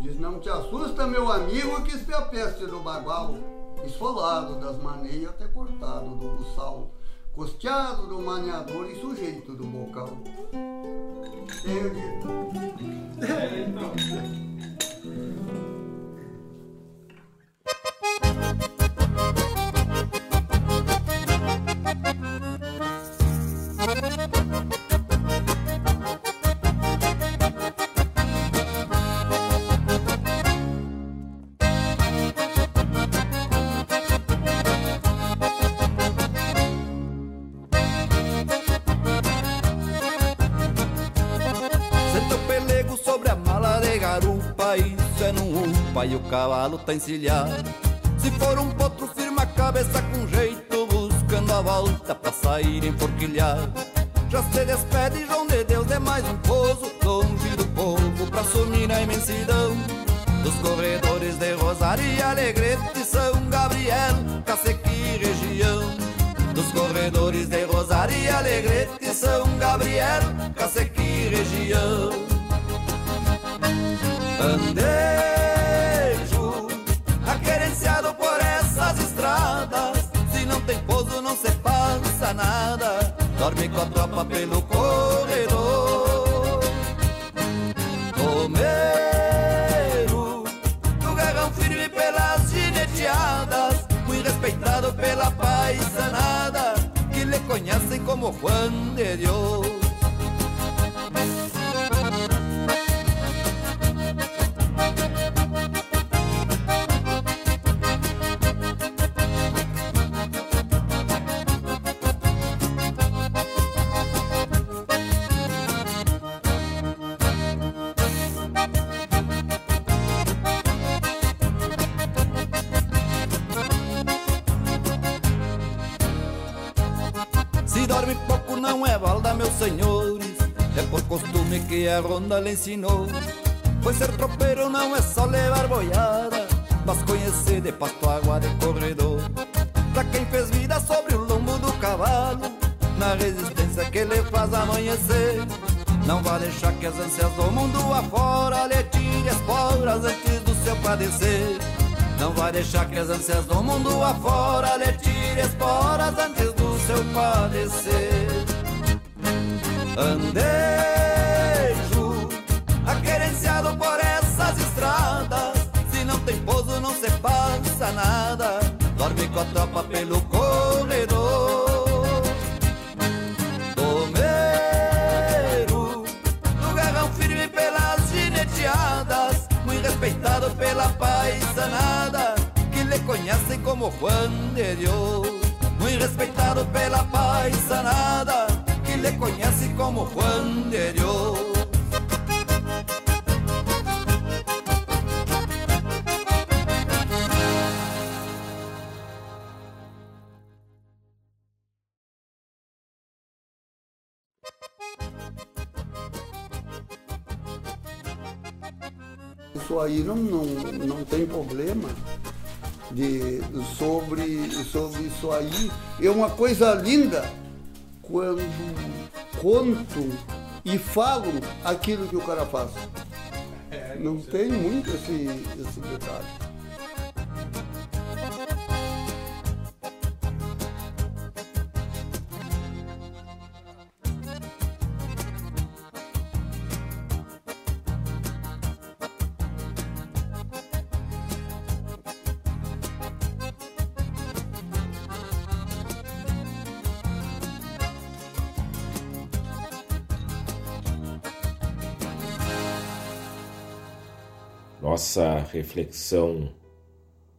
Diz, não te assusta, meu amigo, que isso é a peste do bagual, esfolado das maneias até cortado do buçal, costeado do maniador e sujeito do bocal. Ele... É, então. Encilhado. Se for um potro, firma a cabeça com jeito, buscando a volta pra sair emporquilhado. Já se despede, João de Deus, é mais um pouso, longe do povo, pra sumir na imensidão. Dos corredores de Rosário e Alegrete, São Gabriel, Cacequi região. Dos corredores de Rosário e Alegrete, São Gabriel, Cacequi região. Tropa pelo corredor. Romeiro, do garrão firme pelas gineteadas, muito respeitado pela paisanada, que lhe conhecem como Juan de Dios. A ronda lhe ensinou. Pois ser tropeiro não é só levar boiada, mas conhecer de pasto água de corredor. Pra quem fez vida sobre o lombo do cavalo, na resistência que lhe faz amanhecer. Não vai deixar que as ânsias do mundo afora lhe tire esporas antes do seu padecer. Não vai deixar que as ânsias do mundo afora lhe tire esporas antes do seu padecer. Andei se passa nada. Dorme com a tropa pelo corredor. Tomeiro, no garrão firme pelas gineteadas. Muito respeitado pela paisanada, que lhe conhecem como Juan de Dios. Muito respeitado pela paisanada, que lhe conhece como Juan de Dios. Aí não, não, não tem problema de, sobre, sobre isso aí. É uma coisa linda quando conto e falo aquilo que o cara faz. É, não tem muito esse, esse detalhe. Nossa reflexão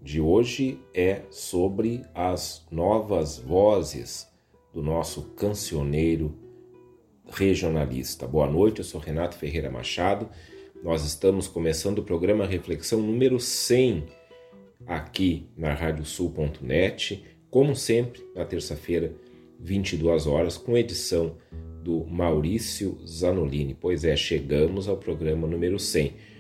de hoje é sobre as novas vozes do nosso cancioneiro regionalista. Boa noite, eu sou Renato Ferreira Machado. Nós estamos começando o programa Reflexão número 100 aqui na radiosul.net, como sempre, na terça-feira, 22 horas, com edição do Maurício Zanolini. Pois é, chegamos ao programa número 100.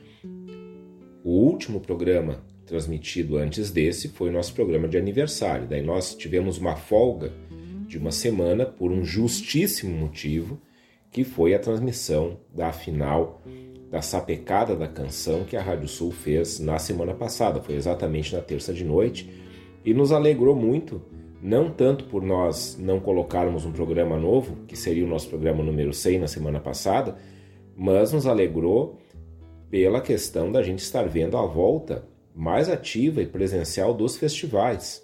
O último programa transmitido antes desse foi o nosso programa de aniversário. Daí nós tivemos uma folga de uma semana por um justíssimo motivo, que foi a transmissão da final da sapecada da canção que a Rádio Sul fez na semana passada. Foi exatamente na terça de noite e nos alegrou muito, não tanto por nós não colocarmos um programa novo, que seria o nosso programa número 100 na semana passada, mas nos alegrou pela questão da gente estar vendo a volta mais ativa e presencial dos festivais.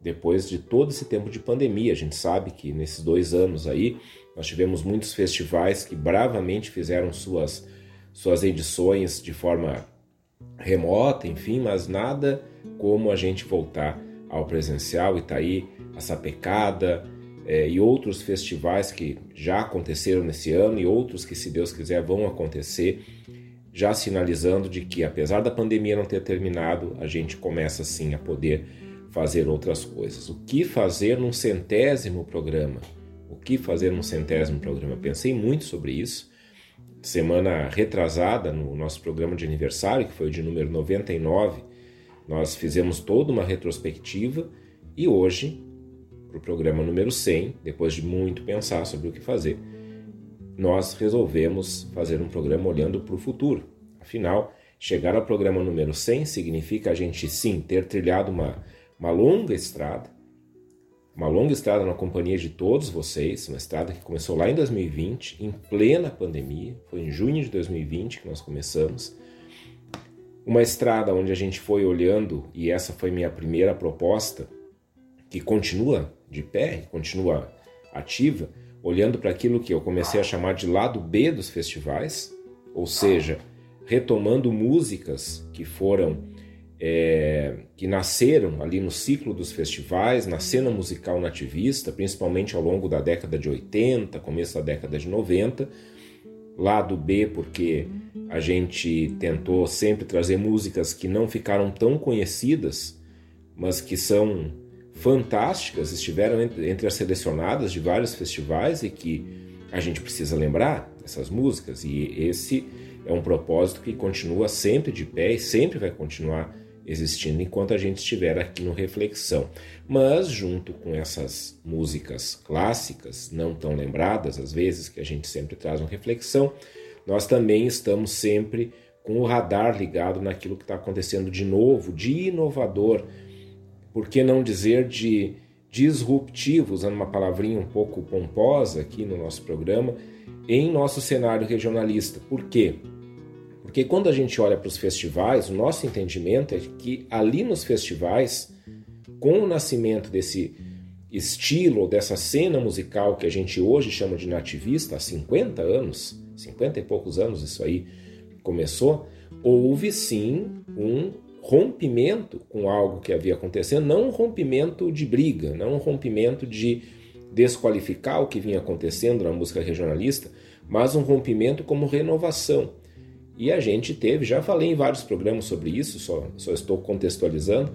Depois de todo esse tempo de pandemia, a gente sabe que nesses dois anos aí nós tivemos muitos festivais que bravamente fizeram suas suas edições de forma remota, enfim, mas nada como a gente voltar ao presencial. E tá aí a Sapecada é, e outros festivais que já aconteceram nesse ano e outros que, se Deus quiser, vão acontecer, já sinalizando de que, apesar da pandemia não ter terminado, a gente começa sim a poder fazer outras coisas. O que fazer num centésimo programa? O que fazer num centésimo programa? Pensei muito sobre isso semana retrasada, no nosso programa de aniversário, que foi o de número 99, nós fizemos toda uma retrospectiva e hoje, para o programa número 100, depois de muito pensar sobre o que fazer, nós resolvemos fazer um programa olhando para o futuro. Afinal, chegar ao programa número 100 significa a gente sim ter trilhado uma, uma longa estrada, uma longa estrada na companhia de todos vocês, uma estrada que começou lá em 2020, em plena pandemia, foi em junho de 2020 que nós começamos. Uma estrada onde a gente foi olhando, e essa foi minha primeira proposta, que continua de pé, continua ativa, olhando para aquilo que eu comecei a chamar de lado B dos festivais, ou seja, retomando músicas que foram é, que nasceram ali no ciclo dos festivais, na cena musical nativista, principalmente ao longo da década de 80, começo da década de 90. Lado B, porque a gente tentou sempre trazer músicas que não ficaram tão conhecidas, mas que são fantásticas, estiveram entre as selecionadas de vários festivais e que a gente precisa lembrar essas músicas. E esse é um propósito que continua sempre de pé e sempre vai continuar existindo enquanto a gente estiver aqui no Reflexão. Mas, junto com essas músicas clássicas, não tão lembradas, às vezes, que a gente sempre traz no Reflexão, nós também estamos sempre com o radar ligado naquilo que está acontecendo de novo, de inovador, por que não dizer de disruptivo, usando uma palavrinha um pouco pomposa aqui no nosso programa, em nosso cenário regionalista. Por quê? Porque quando a gente olha para os festivais, o nosso entendimento é que ali nos festivais, com o nascimento desse estilo, dessa cena musical que a gente hoje chama de nativista, há 50 anos, 50 e poucos anos isso aí começou, houve sim um rompimento com algo que havia acontecendo, não um rompimento de briga, não um rompimento de desqualificar o que vinha acontecendo na música regionalista, mas um rompimento como renovação. E a gente teve, já falei em vários programas sobre isso, só, só estou contextualizando,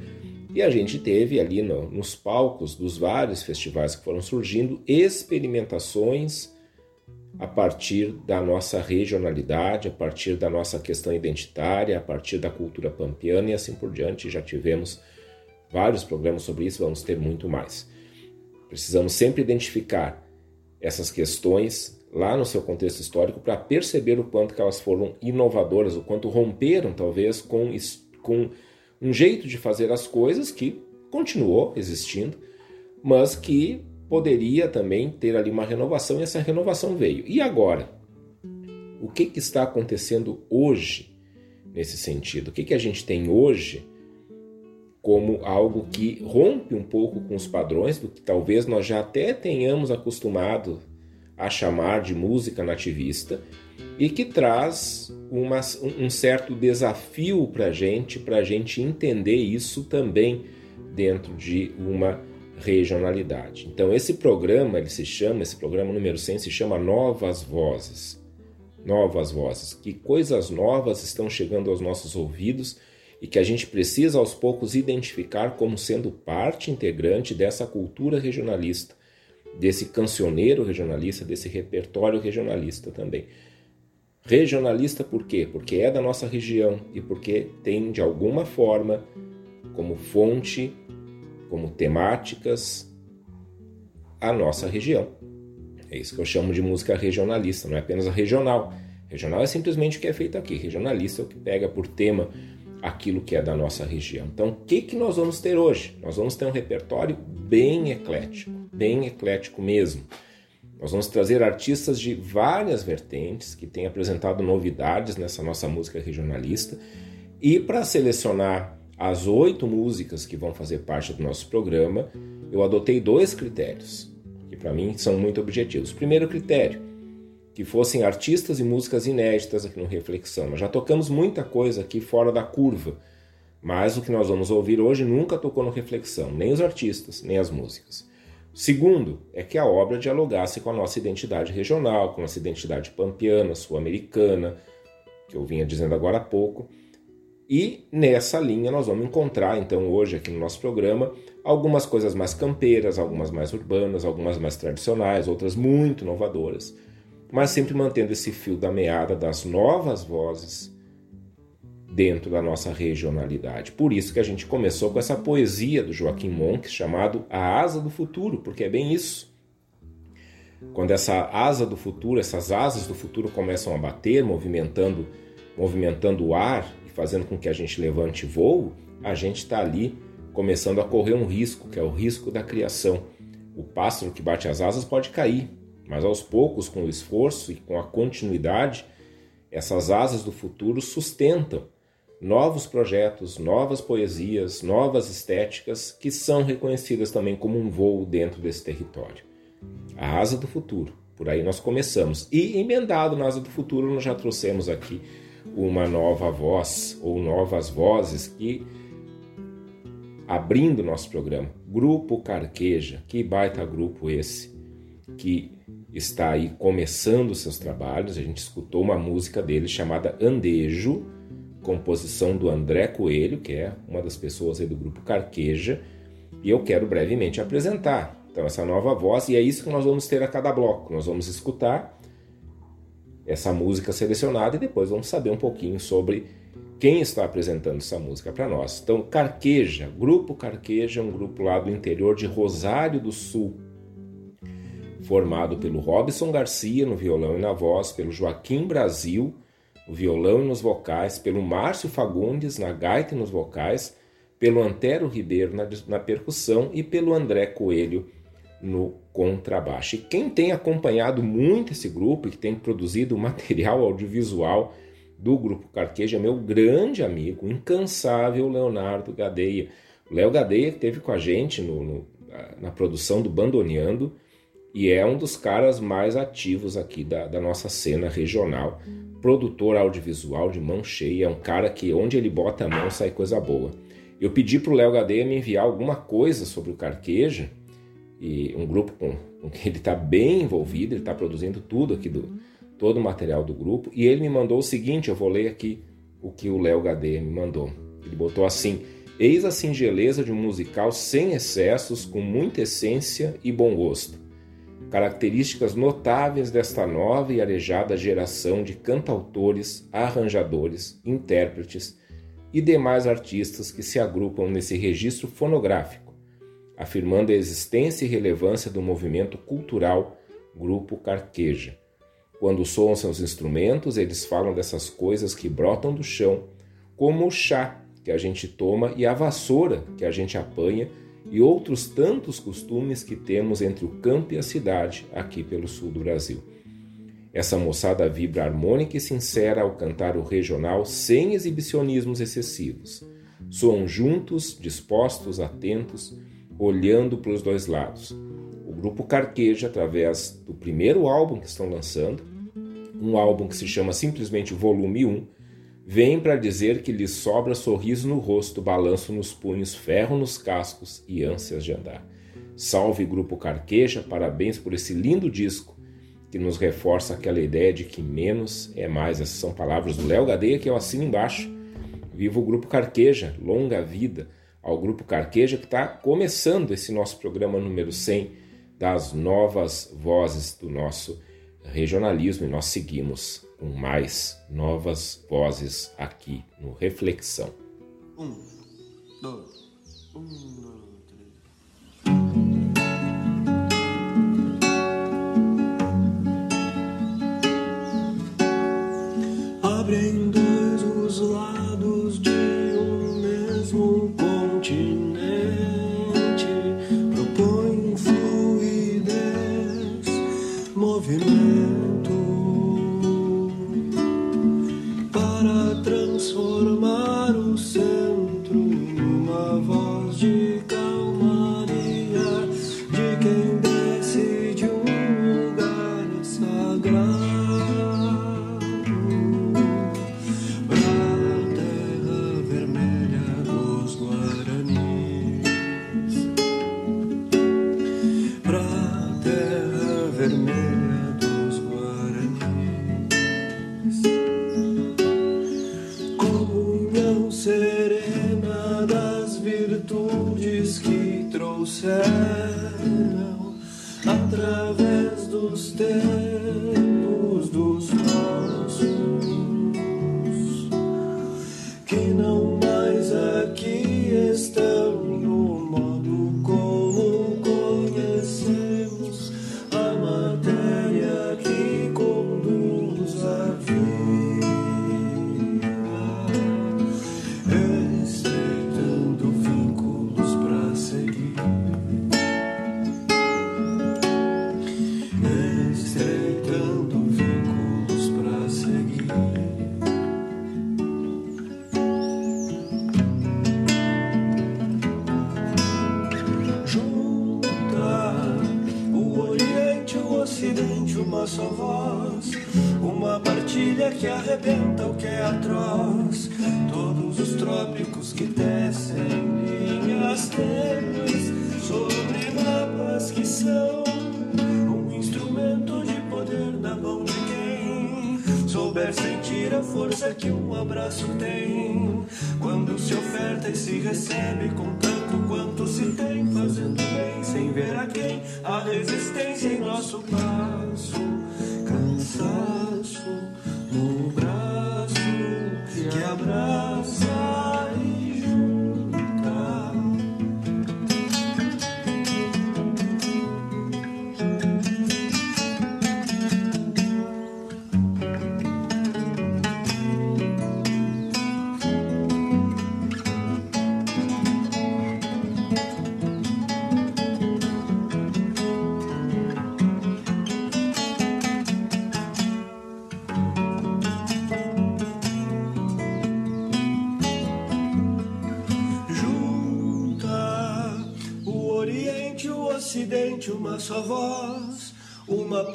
e a gente teve ali no, nos palcos dos vários festivais que foram surgindo experimentações a partir da nossa regionalidade, a partir da nossa questão identitária, a partir da cultura pampiana e assim por diante. Já tivemos vários programas sobre isso, vamos ter muito mais. Precisamos sempre identificar essas questões lá no seu contexto histórico para perceber o quanto que elas foram inovadoras, o quanto romperam talvez com, com um jeito de fazer as coisas que continuou existindo, mas que poderia também ter ali uma renovação e essa renovação veio. E agora? O que, que está acontecendo hoje nesse sentido? O que, que a gente tem hoje como algo que rompe um pouco com os padrões do que talvez nós já até tenhamos acostumado a chamar de música nativista e que traz uma, um certo desafio para a gente, para a gente entender isso também dentro de uma regionalidade. Então esse programa, ele se chama, esse programa número 100 se chama Novas Vozes. Novas Vozes. Que coisas novas estão chegando aos nossos ouvidos e que a gente precisa aos poucos identificar como sendo parte integrante dessa cultura regionalista desse cancioneiro regionalista, desse repertório regionalista também. Regionalista por quê? Porque é da nossa região e porque tem de alguma forma como fonte, como temáticas a nossa região. É isso que eu chamo de música regionalista, não é apenas a regional. Regional é simplesmente o que é feito aqui. Regionalista é o que pega por tema aquilo que é da nossa região. Então, o que, que nós vamos ter hoje? Nós vamos ter um repertório bem eclético, bem eclético mesmo. Nós vamos trazer artistas de várias vertentes que têm apresentado novidades nessa nossa música regionalista. E para selecionar as oito músicas que vão fazer parte do nosso programa, eu adotei dois critérios, que para mim são muito objetivos. Primeiro critério, que fossem artistas e músicas inéditas aqui no Reflexão. Nós já tocamos muita coisa aqui fora da curva, mas o que nós vamos ouvir hoje nunca tocou no Reflexão, nem os artistas, nem as músicas. Segundo, é que a obra dialogasse com a nossa identidade regional, com a nossa identidade pampiana, sul-americana, que eu vinha dizendo agora há pouco. E nessa linha nós vamos encontrar, então, hoje aqui no nosso programa, algumas coisas mais campeiras, algumas mais urbanas, algumas mais tradicionais, outras muito inovadoras, mas sempre mantendo esse fio da meada das novas vozes dentro da nossa regionalidade. Por isso que a gente começou com essa poesia do Joaquim Monks chamado A Asa do Futuro, porque é bem isso. Quando essa asa do futuro, essas asas do futuro começam a bater, movimentando, movimentando o ar e fazendo com que a gente levante voo, a gente está ali começando a correr um risco, que é o risco da criação. O pássaro que bate as asas pode cair, mas aos poucos, com o esforço e com a continuidade, essas asas do futuro sustentam novos projetos, novas poesias, novas estéticas que são reconhecidas também como um voo dentro desse território. A Asa do Futuro, por aí nós começamos. E emendado na Asa do Futuro, nós já trouxemos aqui uma nova voz ou novas vozes que abrindo nosso programa. Grupo Carqueja, que baita grupo esse que está aí começando seus trabalhos. A gente escutou uma música dele chamada Andejo composição do André Coelho, que é uma das pessoas aí do grupo Carqueja, e eu quero brevemente apresentar. Então, essa nova voz, e é isso que nós vamos ter a cada bloco. Nós vamos escutar essa música selecionada e depois vamos saber um pouquinho sobre quem está apresentando essa música para nós. Então, Carqueja, Grupo Carqueja um grupo lá do interior de Rosário do Sul, formado pelo Robson Garcia no violão e na voz, pelo Joaquim Brasil no violão e nos vocais, pelo Márcio Fagundes na gaita e nos vocais, pelo Antero Ribeiro na, na percussão e pelo André Coelho no contrabaixo. E quem tem acompanhado muito esse grupo e que tem produzido material audiovisual do Grupo Carqueja é meu grande amigo, incansável Leonardo Gadeia. O Léo Gadeia esteve com a gente no, no, na produção do Bandoneando e é um dos caras mais ativos aqui da, da nossa cena regional produtor audiovisual de mão cheia, é um cara que onde ele bota a mão sai coisa boa. Eu pedi para o Léo Gadeia me enviar alguma coisa sobre o Carqueja, e um grupo com, com que ele está bem envolvido, ele está produzindo tudo aqui, do, todo o material do grupo, e ele me mandou o seguinte, eu vou ler aqui o que o Léo Gadeia me mandou. Ele botou assim, eis a singeleza de um musical sem excessos, com muita essência e bom gosto. Características notáveis desta nova e arejada geração de cantautores, arranjadores, intérpretes e demais artistas que se agrupam nesse registro fonográfico, afirmando a existência e relevância do movimento cultural Grupo Carqueja. Quando soam seus instrumentos, eles falam dessas coisas que brotam do chão, como o chá que a gente toma e a vassoura que a gente apanha e outros tantos costumes que temos entre o campo e a cidade aqui pelo sul do Brasil. Essa moçada vibra harmônica e sincera ao cantar o regional sem exibicionismos excessivos. Soam juntos, dispostos, atentos, olhando para os dois lados. O grupo Carqueja, através do primeiro álbum que estão lançando, um álbum que se chama simplesmente Volume 1, Vem para dizer que lhe sobra sorriso no rosto, balanço nos punhos, ferro nos cascos e ânsias de andar. Salve Grupo Carqueja, parabéns por esse lindo disco que nos reforça aquela ideia de que menos é mais. Essas são palavras do Léo Gadeia que eu assino embaixo. Viva o Grupo Carqueja, longa vida ao Grupo Carqueja, que está começando esse nosso programa número 100 das novas vozes do nosso regionalismo. E nós seguimos com mais novas vozes aqui no Reflexão. Um, dois, um, dois. Abrem dois os lados. Dos que arrebenta o que é atroz. Todos os trópicos que tecem linhas tênues sobre mapas que são um instrumento de poder na mão de quem souber sentir a força que um abraço tem. Quando se oferta e se recebe com tanto quanto se tem, fazendo bem sem ver a quem. A resistência em nosso passo, cansaço no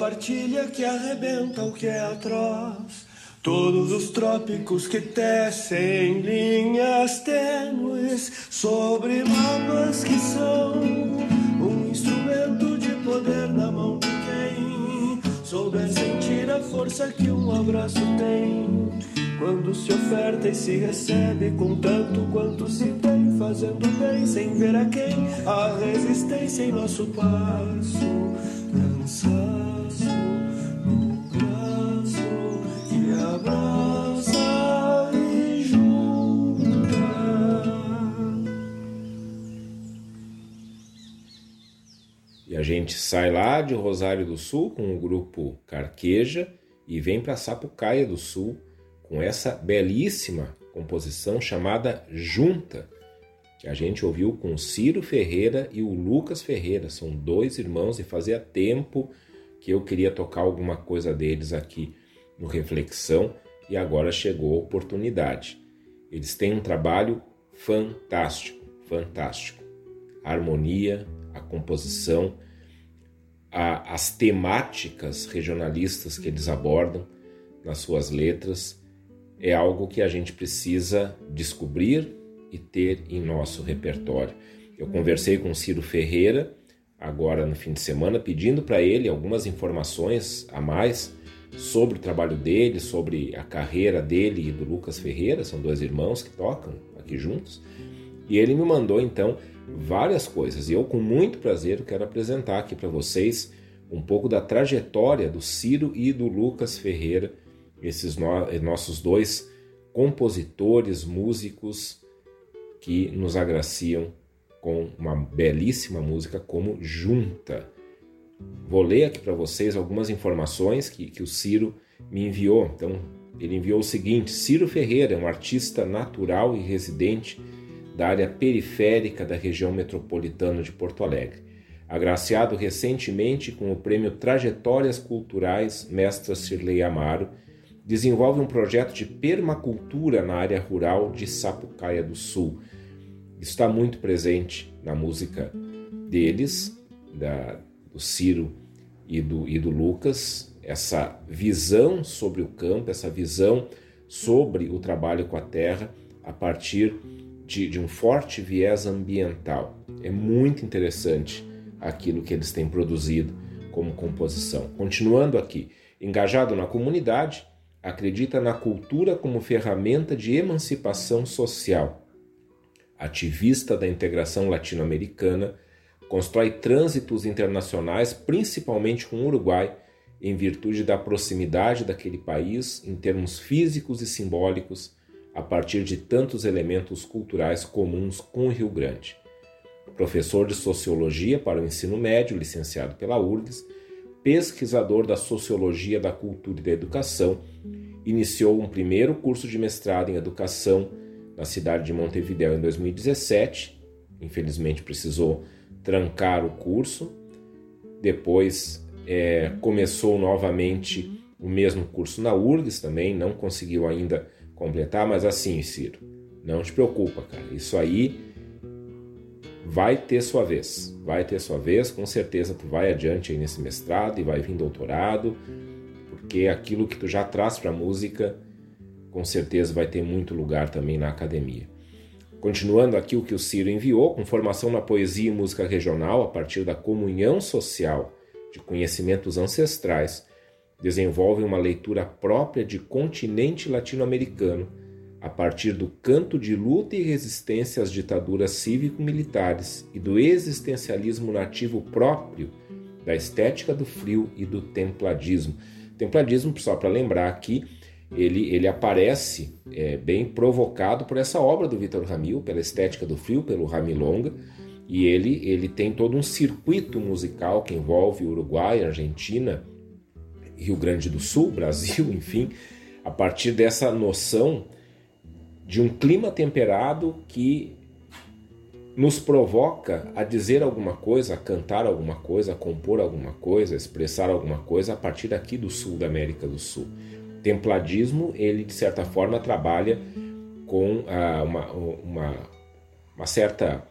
partilha que arrebenta o que é atroz. Todos os trópicos que tecem linhas tênues sobre mapas que são um instrumento de poder na mão de quem souber sentir a força que um abraço tem. Quando se oferta e se recebe com tanto quanto se tem, fazendo bem sem ver a quem, a resistência em nosso passo, cansaço gente sai lá de Rosário do Sul com o grupo Carqueja e vem para Sapucaia do Sul com essa belíssima composição chamada Junta, que a gente ouviu com Ciro Ferreira e o Lucas Ferreira. São dois irmãos e fazia tempo que eu queria tocar alguma coisa deles aqui no Reflexão e agora chegou a oportunidade. Eles têm um trabalho fantástico, fantástico. A harmonia, a composição, a, as temáticas regionalistas que eles abordam nas suas letras é algo que a gente precisa descobrir e ter em nosso repertório. Eu conversei com Ciro Ferreira agora no fim de semana pedindo para ele algumas informações a mais sobre o trabalho dele, sobre a carreira dele e do Lucas Ferreira, são dois irmãos que tocam aqui juntos. E ele me mandou então várias coisas e eu com muito prazer quero apresentar aqui para vocês um pouco da trajetória do Ciro e do Lucas Ferreira, esses no nossos dois compositores, músicos que nos agraciam com uma belíssima música como Junta. Vou ler aqui para vocês algumas informações que, que o Ciro me enviou. Então, ele enviou o seguinte: Ciro Ferreira é um artista natural e residente da área periférica da região metropolitana de Porto Alegre. Agraciado recentemente com o prêmio Trajetórias Culturais Mestra Cirlei Amaro, desenvolve um projeto de permacultura na área rural de Sapucaia do Sul. Está muito presente na música deles, da, do Ciro e do, e do Lucas, essa visão sobre o campo, essa visão sobre o trabalho com a terra a partir de, de um forte viés ambiental. É muito interessante aquilo que eles têm produzido como composição. Continuando aqui, engajado na comunidade, acredita na cultura como ferramenta de emancipação social. Ativista da integração latino-americana, constrói trânsitos internacionais, principalmente com o Uruguai, em virtude da proximidade daquele país em termos físicos e simbólicos, a partir de tantos elementos culturais comuns com o Rio Grande. Professor de Sociologia para o ensino médio, licenciado pela URGS, pesquisador da Sociologia da Cultura e da Educação, iniciou um primeiro curso de mestrado em Educação na cidade de Montevideo em 2017. Infelizmente precisou trancar o curso. Depois é, começou novamente o mesmo curso na URGS também, não conseguiu ainda completar, mas assim, Ciro, não te preocupa, cara. Isso aí vai ter sua vez. Vai ter sua vez, com certeza tu vai adiante aí nesse mestrado e vai vir doutorado, porque aquilo que tu já traz para música, com certeza vai ter muito lugar também na academia. Continuando aqui o que o Ciro enviou, com formação na poesia e música regional a partir da comunhão social de conhecimentos ancestrais, desenvolve uma leitura própria de continente latino-americano a partir do canto de luta e resistência às ditaduras cívico-militares e do existencialismo nativo próprio da estética do frio e do templadismo. Templadismo, só para lembrar aqui, ele, ele aparece é, bem provocado por essa obra do Vitor Ramil, pela estética do frio, pelo Ramilonga, e ele, ele tem todo um circuito musical que envolve Uruguai, Argentina, Rio Grande do Sul, Brasil, enfim, a partir dessa noção de um clima temperado que nos provoca a dizer alguma coisa, a cantar alguma coisa, a compor alguma coisa, a expressar alguma coisa a partir daqui do sul da América do Sul. Templadismo ele de certa forma trabalha com ah, uma, uma, uma, certa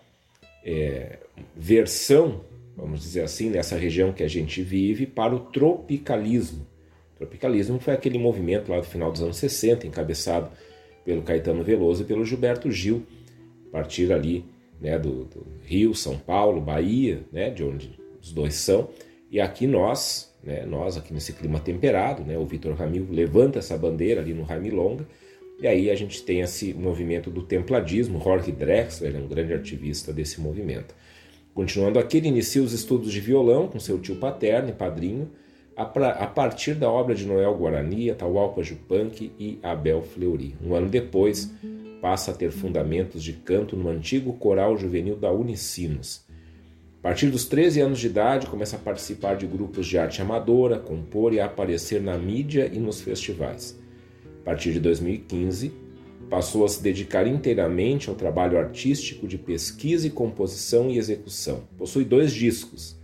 é, versão, vamos dizer assim, nessa região que a gente vive, para o tropicalismo. O tropicalismo foi aquele movimento lá do final dos anos 60, encabeçado pelo Caetano Veloso e pelo Gilberto Gil, a partir ali né, do, do Rio, São Paulo, Bahia, né, de onde os dois são, e aqui nós, né, nós aqui nesse clima temperado, né, o Vitor Ramil levanta essa bandeira ali no Ramilonga, e aí a gente tem esse movimento do templadismo, Jorge Drexler é um grande ativista desse movimento. Continuando aqui, ele inicia os estudos de violão com seu tio paterno e padrinho, a, a partir da obra de Noel Guarani, Atahualpa Yupanqui e Abel Fleury. Um ano depois, passa a ter fundamentos de canto no antigo coral juvenil da Unicinos. A partir dos 13 anos de idade, começa a participar de grupos de arte amadora, compor e aparecer na mídia e nos festivais. A partir de 2015, passou a se dedicar inteiramente ao trabalho artístico de pesquisa e composição e execução. Possui dois discos.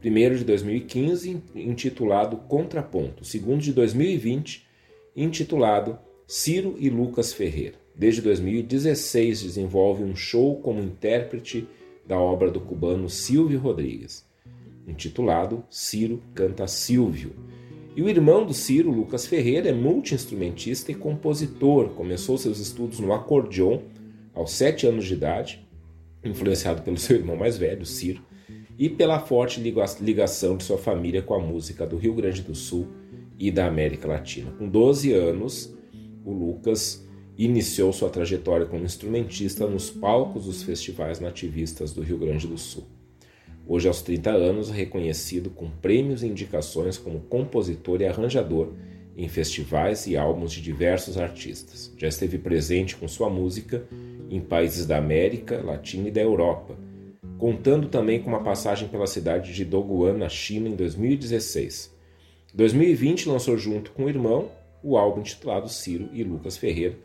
Primeiro de 2015, intitulado Contraponto. Segundo de 2020, intitulado Ciro e Lucas Ferreira. Desde 2016 desenvolve um show como intérprete da obra do cubano Silvio Rodrigues, intitulado Ciro Canta Silvio. E o irmão do Ciro, Lucas Ferreira, é multiinstrumentista e compositor. Começou seus estudos no acordeon aos sete anos de idade, influenciado pelo seu irmão mais velho, Ciro, e pela forte ligação de sua família com a música do Rio Grande do Sul e da América Latina. Com 12 anos, o Lucas iniciou sua trajetória como instrumentista nos palcos dos festivais nativistas do Rio Grande do Sul. Hoje, aos 30 anos, reconhecido com prêmios e indicações como compositor e arranjador em festivais e álbuns de diversos artistas. Já esteve presente com sua música em países da América Latina e da Europa, contando também com uma passagem pela cidade de Doguan, na China, em 2016. Em 2020, lançou junto com o irmão o álbum intitulado Ciro e Lucas Ferreira,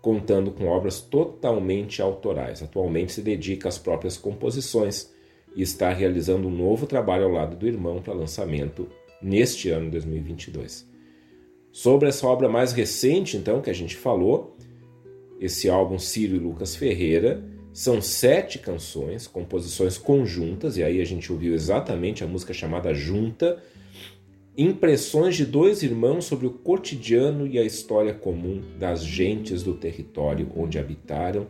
contando com obras totalmente autorais. Atualmente se dedica às próprias composições e está realizando um novo trabalho ao lado do irmão para lançamento neste ano 2022. Sobre essa obra mais recente, então, que a gente falou, esse álbum Ciro e Lucas Ferreira, são sete canções, composições conjuntas, e aí a gente ouviu exatamente a música chamada Junta, Impressões de dois irmãos sobre o cotidiano e a história comum das gentes do território onde habitaram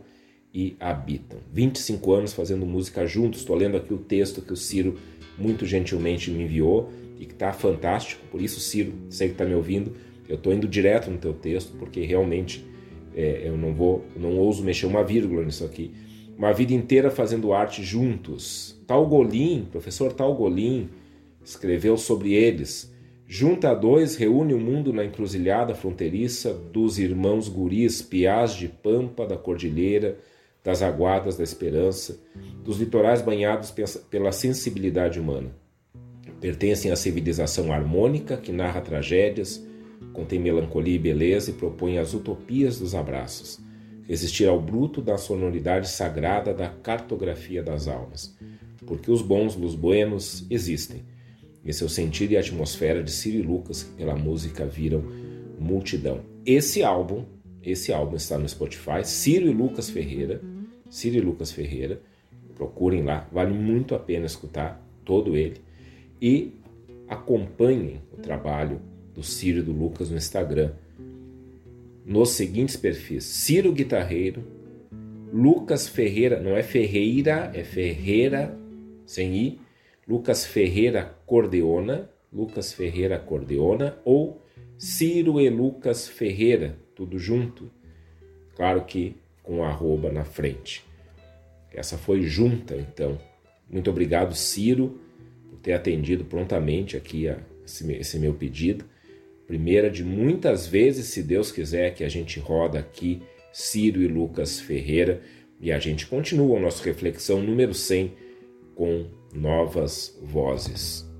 e habitam. 25 anos fazendo música juntos. Estou lendo aqui o texto que o Ciro muito gentilmente me enviou e que está fantástico. Por isso, Ciro, sei que está me ouvindo, eu estou indo direto no teu texto porque realmente é, eu não vou, não ouso mexer uma vírgula nisso aqui. Uma vida inteira fazendo arte juntos. Tal Golim, professor Tal Golim, escreveu sobre eles. Junta a dois, reúne o mundo na encruzilhada fronteiriça dos irmãos guris, piás de pampa da cordilheira, das aguadas da esperança, dos litorais banhados pela sensibilidade humana. Pertencem à civilização harmônica que narra tragédias, contém melancolia e beleza e propõe as utopias dos abraços. Resistir ao bruto da sonoridade sagrada da cartografia das almas. Porque os bons, os buenos, existem. Esse é o sentido e a atmosfera de Ciro e Lucas que pela música viram multidão. Esse álbum, esse álbum está no Spotify, Ciro e Lucas Ferreira, Ciro e Lucas Ferreira, procurem lá, vale muito a pena escutar todo ele. E acompanhem o trabalho do Ciro e do Lucas no Instagram. Nos seguintes perfis: Ciro Guitarreiro, Lucas Ferreira, não é Ferreira, é Ferreira sem i, Lucas Ferreira Cordeona, Lucas Ferreira Cordeona ou Ciro e Lucas Ferreira, tudo junto. Claro que com arroba na frente. Essa foi junta, então. Muito obrigado, Ciro, por ter atendido prontamente aqui a esse meu pedido. Primeira de muitas vezes, se Deus quiser, que a gente roda aqui Ciro e Lucas Ferreira e a gente continua a nossa reflexão número 100 com novas vozes.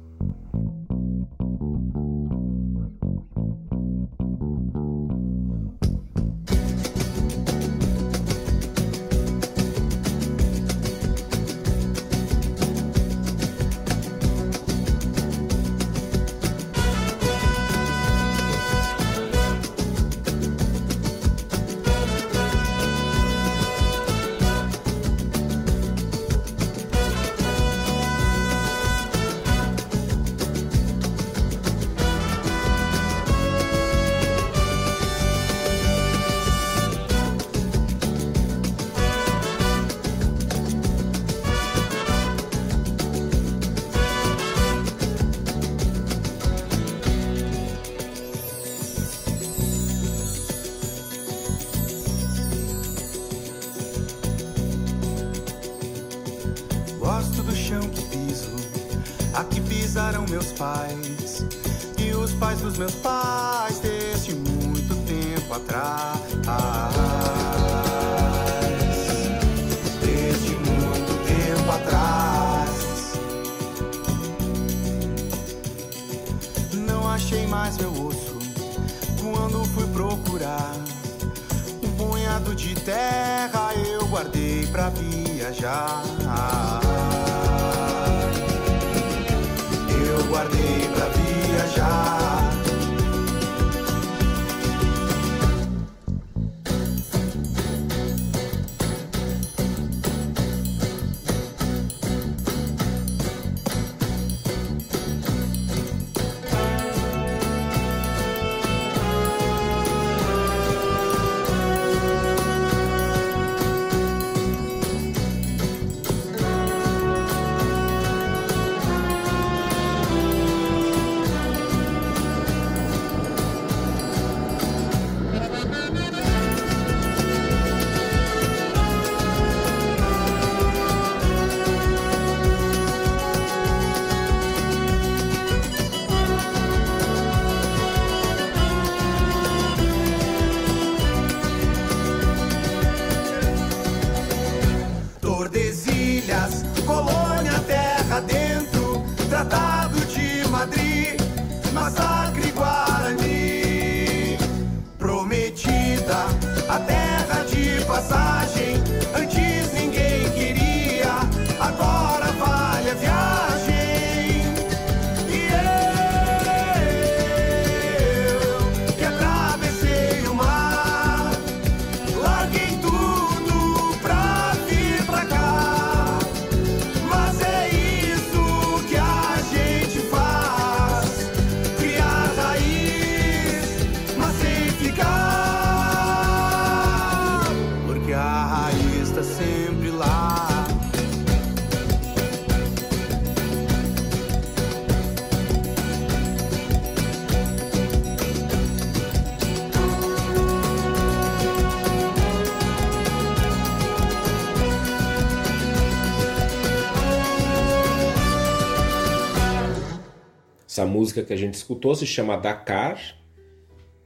Essa música que a gente escutou se chama Dakar,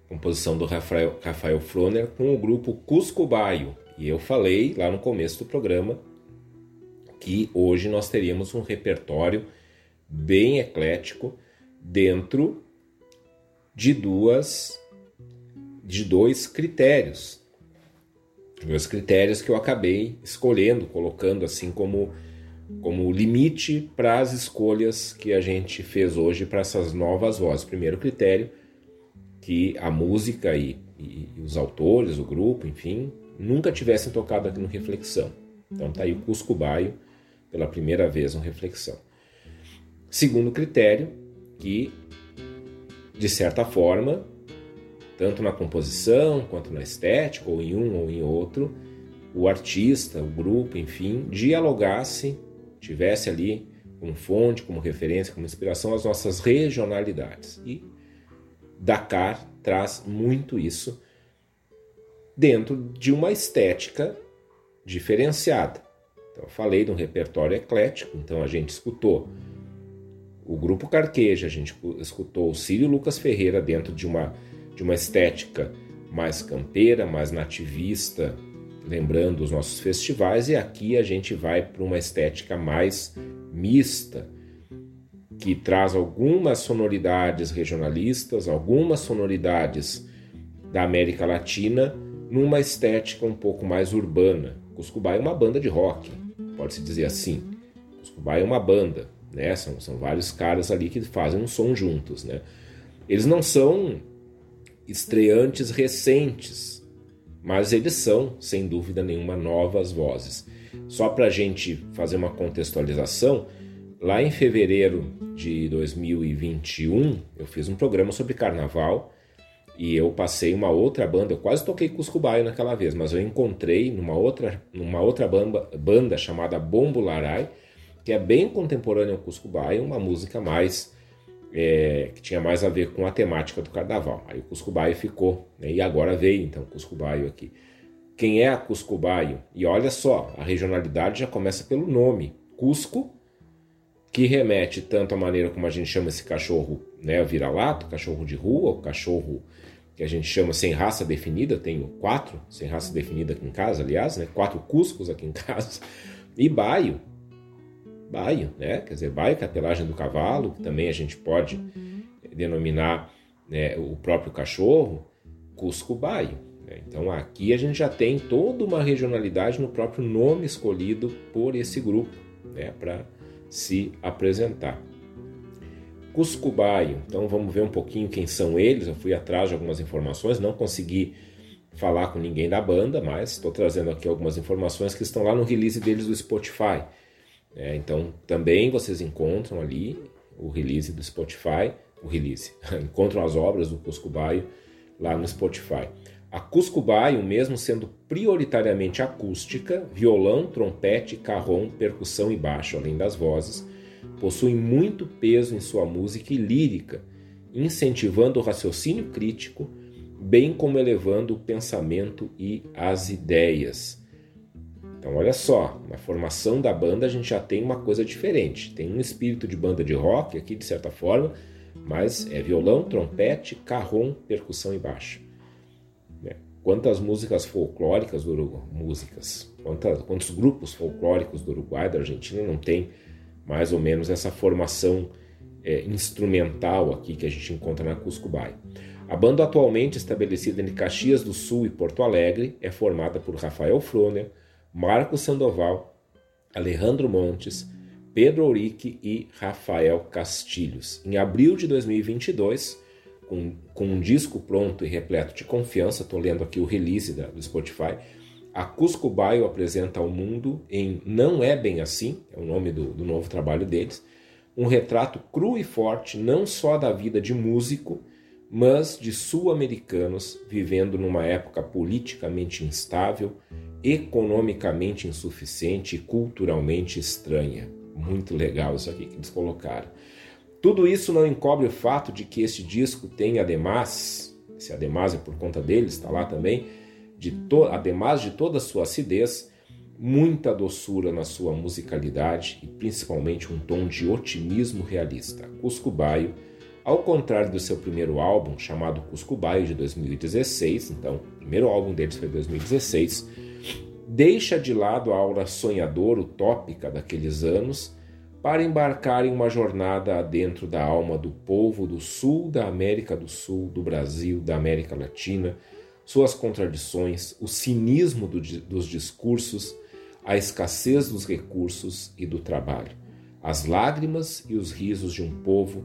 composição do Rafael, Rafael Froner, com o grupo Cusco Baio. E eu falei lá no começo do programa que hoje nós teríamos um repertório bem eclético dentro de duas de dois critérios. Dois critérios que eu acabei escolhendo, colocando assim como como limite para as escolhas que a gente fez hoje para essas novas vozes. Primeiro critério, que a música e, e, e, os autores, o grupo, enfim, nunca tivessem tocado aqui no Reflexão. Então tá aí o Cusco Baio pela primeira vez no Reflexão. Segundo critério, que de certa forma, tanto na composição quanto na estética, ou em um ou em outro, o artista, o grupo, enfim, dialogasse, tivesse ali como fonte, como referência, como inspiração as nossas regionalidades. E Dakar traz muito isso dentro de uma estética diferenciada. Então, eu falei de um repertório eclético, então a gente escutou o grupo Carqueja, a gente escutou o Círio Lucas Ferreira dentro de uma, de uma estética mais campeira, mais nativista, lembrando os nossos festivais, e aqui a gente vai para uma estética mais mista, que traz algumas sonoridades regionalistas, algumas sonoridades da América Latina, numa estética um pouco mais urbana. Cuscubá é uma banda de rock, pode-se dizer assim. Cuscubá é uma banda, né? São, são vários caras ali que fazem um som juntos, né? Eles não são estreantes recentes, mas eles são, sem dúvida nenhuma, novas vozes. Só para a gente fazer uma contextualização, lá em fevereiro de 2021, eu fiz um programa sobre carnaval e eu passei uma outra banda, eu quase toquei Cusco Baio naquela vez, mas eu encontrei numa outra, numa outra banda, banda chamada Bombo Larai, que é bem contemporânea ao Cusco Baio, uma música mais é, que tinha mais a ver com a temática do carnaval. Aí o Cusco Baio ficou, né? e agora veio então o Cusco Baio aqui. Quem é a Cusco Baio? E olha só, a regionalidade já começa pelo nome, Cusco, que remete tanto à maneira como a gente chama esse cachorro, né, vira-lato, cachorro de rua, o cachorro que a gente chama sem raça definida, tenho quatro sem raça definida aqui em casa, aliás, né, quatro cuscos aqui em casa, e baio, baio, né? Quer dizer, baio que é a pelagem do cavalo, que também a gente pode denominar né, o próprio cachorro, Cusco Baio. Né? Então aqui a gente já tem toda uma regionalidade no próprio nome escolhido por esse grupo, né, para se apresentar. Cusco Baio, então vamos ver um pouquinho quem são eles. Eu fui atrás de algumas informações, não consegui falar com ninguém da banda, mas estou trazendo aqui algumas informações que estão lá no release deles do Spotify. É, então também vocês encontram ali o release do Spotify, o release, encontram as obras do Cusco Baio lá no Spotify. A Cusco Baio, mesmo sendo prioritariamente acústica, violão, trompete, carrom, percussão e baixo, além das vozes, possui muito peso em sua música e lírica, incentivando o raciocínio crítico, bem como elevando o pensamento e as ideias. Então, olha só, na formação da banda a gente já tem uma coisa diferente. Tem um espírito de banda de rock aqui, de certa forma, mas é violão, trompete, carrom, percussão e baixo. Né? Quantas músicas folclóricas do Uruguai, músicas, quantas, quantos grupos folclóricos do Uruguai, da Argentina, não tem mais ou menos essa formação é, instrumental aqui que a gente encontra na Cusco Bay. A banda atualmente estabelecida em Caxias do Sul e Porto Alegre é formada por Rafael Froner, Marcos Sandoval, Alejandro Montes, Pedro Ourique e Rafael Castilhos. Em abril de 2022, com, com um disco pronto e repleto de confiança, estou lendo aqui o release da, do Spotify, a Cusco Baio apresenta ao mundo em Não É Bem Assim, é o nome do, do novo trabalho deles, um retrato cru e forte não só da vida de músico, mas de sul-americanos vivendo numa época politicamente instável, economicamente insuficiente e culturalmente estranha. Muito legal isso aqui que eles colocaram. Tudo isso não encobre o fato de que este disco tem, ademais, se ademais é por conta deles, está lá também, de to, ademais de toda a sua acidez, muita doçura na sua musicalidade e principalmente um tom de otimismo realista. Cusco Baio Ao contrário do seu primeiro álbum, chamado Cuscubaio, de 2016, então, o primeiro álbum deles foi 2016, deixa de lado a aura sonhadora, utópica daqueles anos para embarcar em uma jornada dentro da alma do povo do sul da América do Sul, do Brasil, da América Latina, suas contradições, o cinismo do, dos discursos, a escassez dos recursos e do trabalho, as lágrimas e os risos de um povo,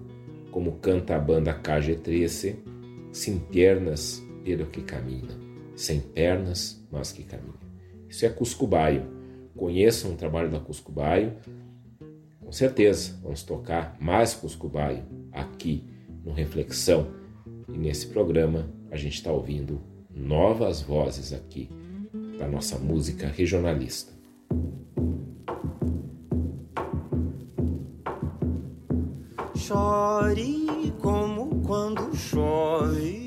como canta a banda KG13, sem pernas, pero que camina, sem pernas, mas que caminha. Isso é Cuscubaio. Conheçam o trabalho da Cuscubaio. Com certeza vamos tocar mais Cuscubaio aqui no Reflexão. E nesse programa a gente está ouvindo novas vozes aqui da nossa música regionalista. Chore como quando chove,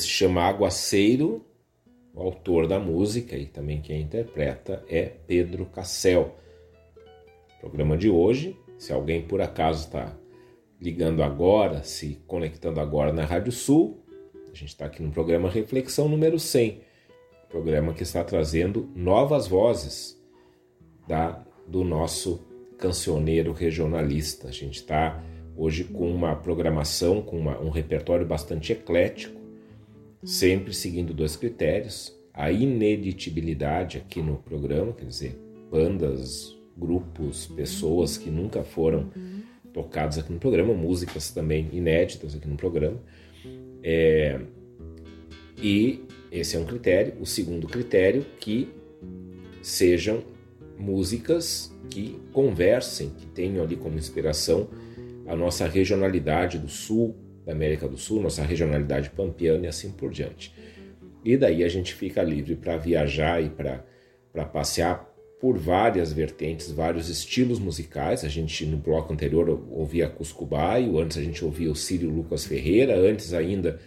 se chama Aguaceiro. O autor da música e também quem interpreta é Pedro Cassel. Programa de hoje, se alguém por acaso está ligando agora, se conectando agora na Rádio Sul, a gente está aqui no programa Reflexão número 100, programa que está trazendo novas vozes da, do nosso cancioneiro regionalista. A gente está hoje com uma programação, com uma, um repertório bastante eclético, sempre seguindo dois critérios: a ineditibilidade aqui no programa, quer dizer, bandas, grupos, pessoas que nunca foram tocados aqui no programa, músicas também inéditas aqui no programa. É, e esse é um critério. O segundo critério, que sejam músicas que conversem, que tenham ali como inspiração a nossa regionalidade do sul da América do Sul, nossa regionalidade pampiana e assim por diante. E daí a gente fica livre para viajar e para passear por várias vertentes, vários estilos musicais. A gente no bloco anterior ouvia Cuscubaio, antes a gente ouvia o Círio Lucas Ferreira, antes ainda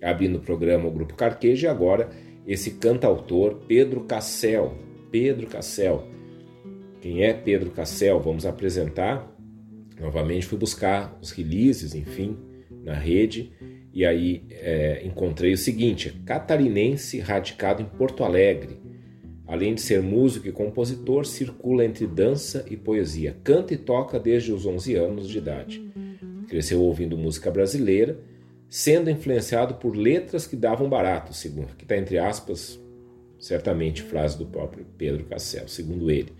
abrindo o programa o Grupo Carqueja e agora esse cantautor Pedro Cassel. Pedro Cassel. Quem é Pedro Cassel? Vamos apresentar novamente, fui buscar os releases, enfim, na rede e aí é, encontrei o seguinte: catarinense radicado em Porto Alegre. Além de ser músico e compositor, circula entre dança e poesia. Canta e toca desde os 11 anos de idade. Cresceu ouvindo música brasileira, sendo influenciado por letras que davam barato, segundo, que está entre aspas, certamente frase do próprio Pedro Cassel, segundo ele.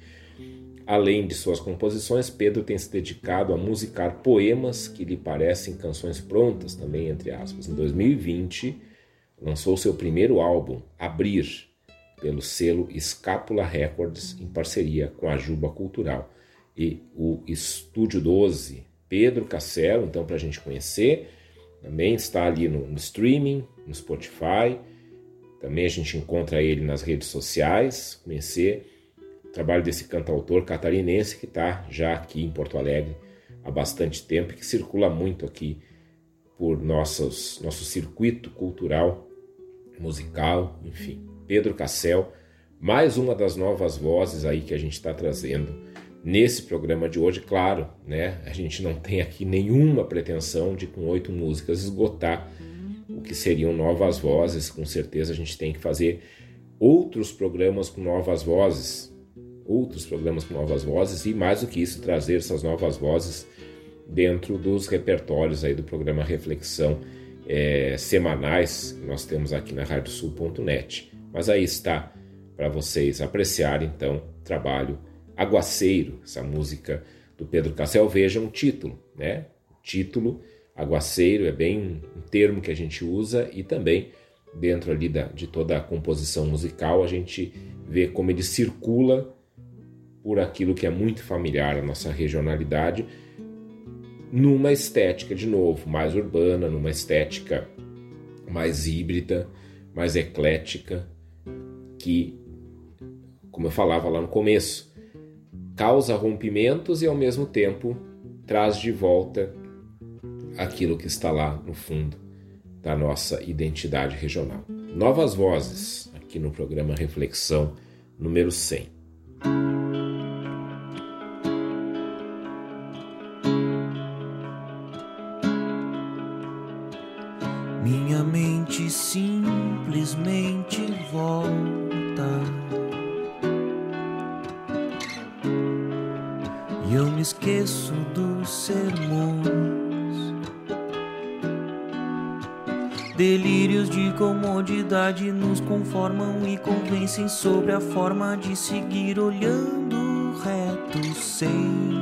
Além de suas composições, Pedro tem se dedicado a musicar poemas que lhe parecem canções prontas, também entre aspas. Em 2020, lançou seu primeiro álbum, Abrir, pelo selo Escápula Records, em parceria com a Juba Cultural e o Estúdio 12. Pedro Cassel, então, para a gente conhecer, também está ali no, no streaming, no Spotify. Também a gente encontra ele nas redes sociais, conhecer trabalho desse cantautor catarinense que está já aqui em Porto Alegre há bastante tempo e que circula muito aqui por nossos, nosso circuito cultural, musical, enfim. Pedro Cassel, mais uma das novas vozes aí que a gente está trazendo nesse programa de hoje. Claro, né? A gente não tem aqui nenhuma pretensão de com oito músicas esgotar o que seriam novas vozes. Com certeza a gente tem que fazer outros programas com novas vozes, outros programas com novas vozes e, mais do que isso, trazer essas novas vozes dentro dos repertórios aí do programa Reflexão é, semanais que nós temos aqui na radiosul.net. Mas aí está para vocês apreciarem então o trabalho Aguaceiro, essa música do Pedro Cassel. Vejam o título, né? Título Aguaceiro é bem um termo que a gente usa e também dentro ali da, de toda a composição musical a gente vê como ele circula por aquilo que é muito familiar à nossa regionalidade, numa estética, de novo, mais urbana, numa estética mais híbrida, mais eclética, que, como eu falava lá no começo, causa rompimentos e ao mesmo tempo traz de volta aquilo que está lá no fundo da nossa identidade regional. Novas vozes aqui no programa Reflexão número 100. Volta. E eu me esqueço dos sermões. Delírios de comodidade nos conformam e convencem sobre a forma de seguir olhando reto sem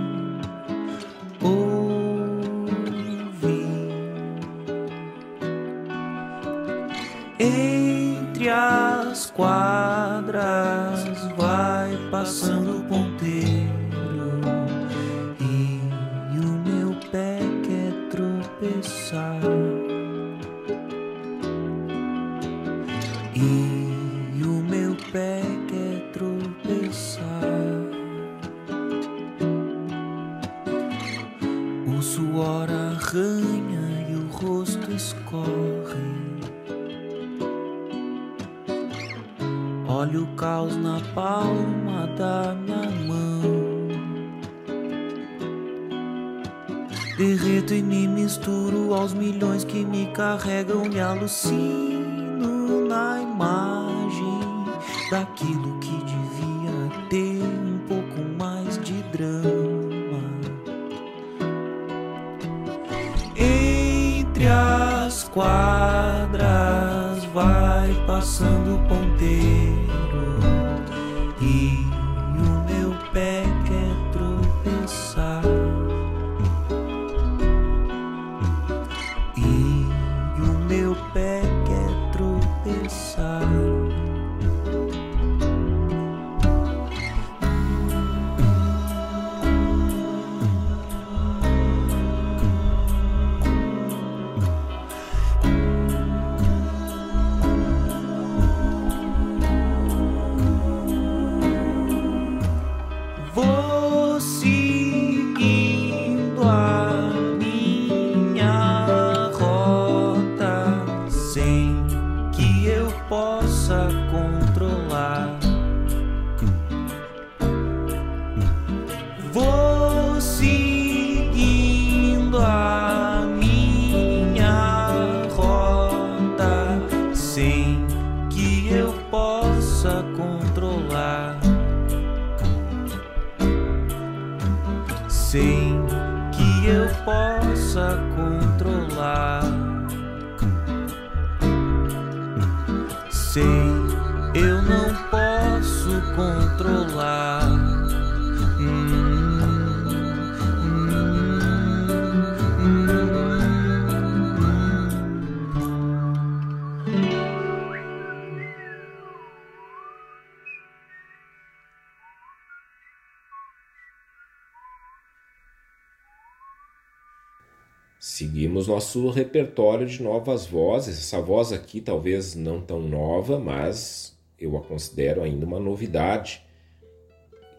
nosso repertório de novas vozes. Essa voz aqui talvez não tão nova, mas eu a considero ainda uma novidade,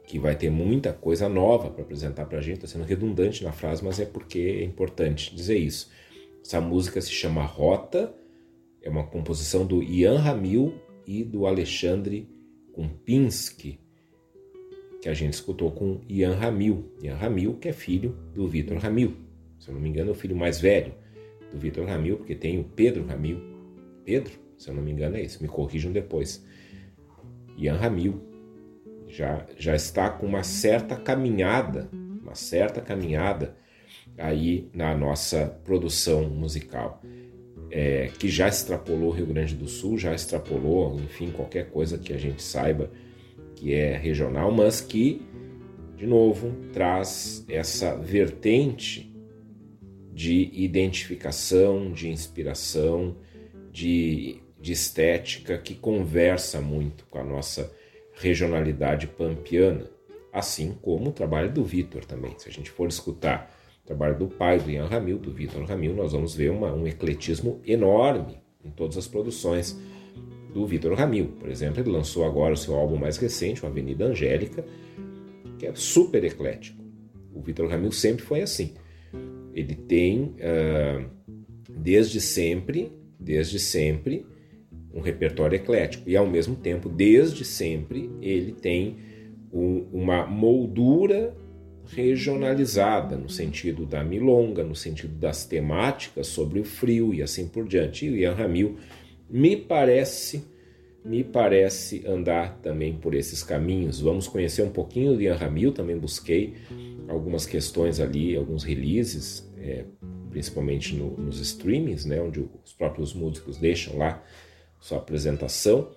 que vai ter muita coisa nova para apresentar para a gente. Estou sendo redundante na frase, mas é porque é importante dizer isso. Essa música se chama Rota, é uma composição do Ian Ramil e do Alexandre Kumpinski, que a gente escutou com Ian Ramil. Ian Ramil, que é filho do Vitor Ramil. Se eu não me engano, é o filho mais velho do Vitor Ramil, porque tem o Pedro Ramil. Pedro, se eu não me engano, é isso. Me corrijam depois. Ian Ramil já, já está com uma certa caminhada, uma certa caminhada aí na nossa produção musical. É, que já extrapolou o Rio Grande do Sul, já extrapolou, enfim, qualquer coisa que a gente saiba que é regional, mas que, de novo, traz essa vertente de identificação, de inspiração, de, de estética que conversa muito com a nossa regionalidade pampiana, assim como o trabalho do Vitor também. Se a gente for escutar o trabalho do pai do Ian Ramil, do Vitor Ramil, nós vamos ver uma, um ecletismo enorme em todas as produções do Vitor Ramil. Por exemplo, ele lançou agora o seu álbum mais recente, o Avenida Angélica, que é super eclético. O Vitor Ramil sempre foi assim. Ele tem, uh, desde sempre, desde sempre, um repertório eclético. E, ao mesmo tempo, desde sempre, ele tem um, uma moldura regionalizada, no sentido da milonga, no sentido das temáticas sobre o frio e assim por diante. E o Ian Ramil me parece, me parece andar também por esses caminhos. Vamos conhecer um pouquinho do Ian Ramil, também busquei algumas questões ali, alguns releases, é, principalmente no, nos streamings, né, onde os próprios músicos deixam lá sua apresentação.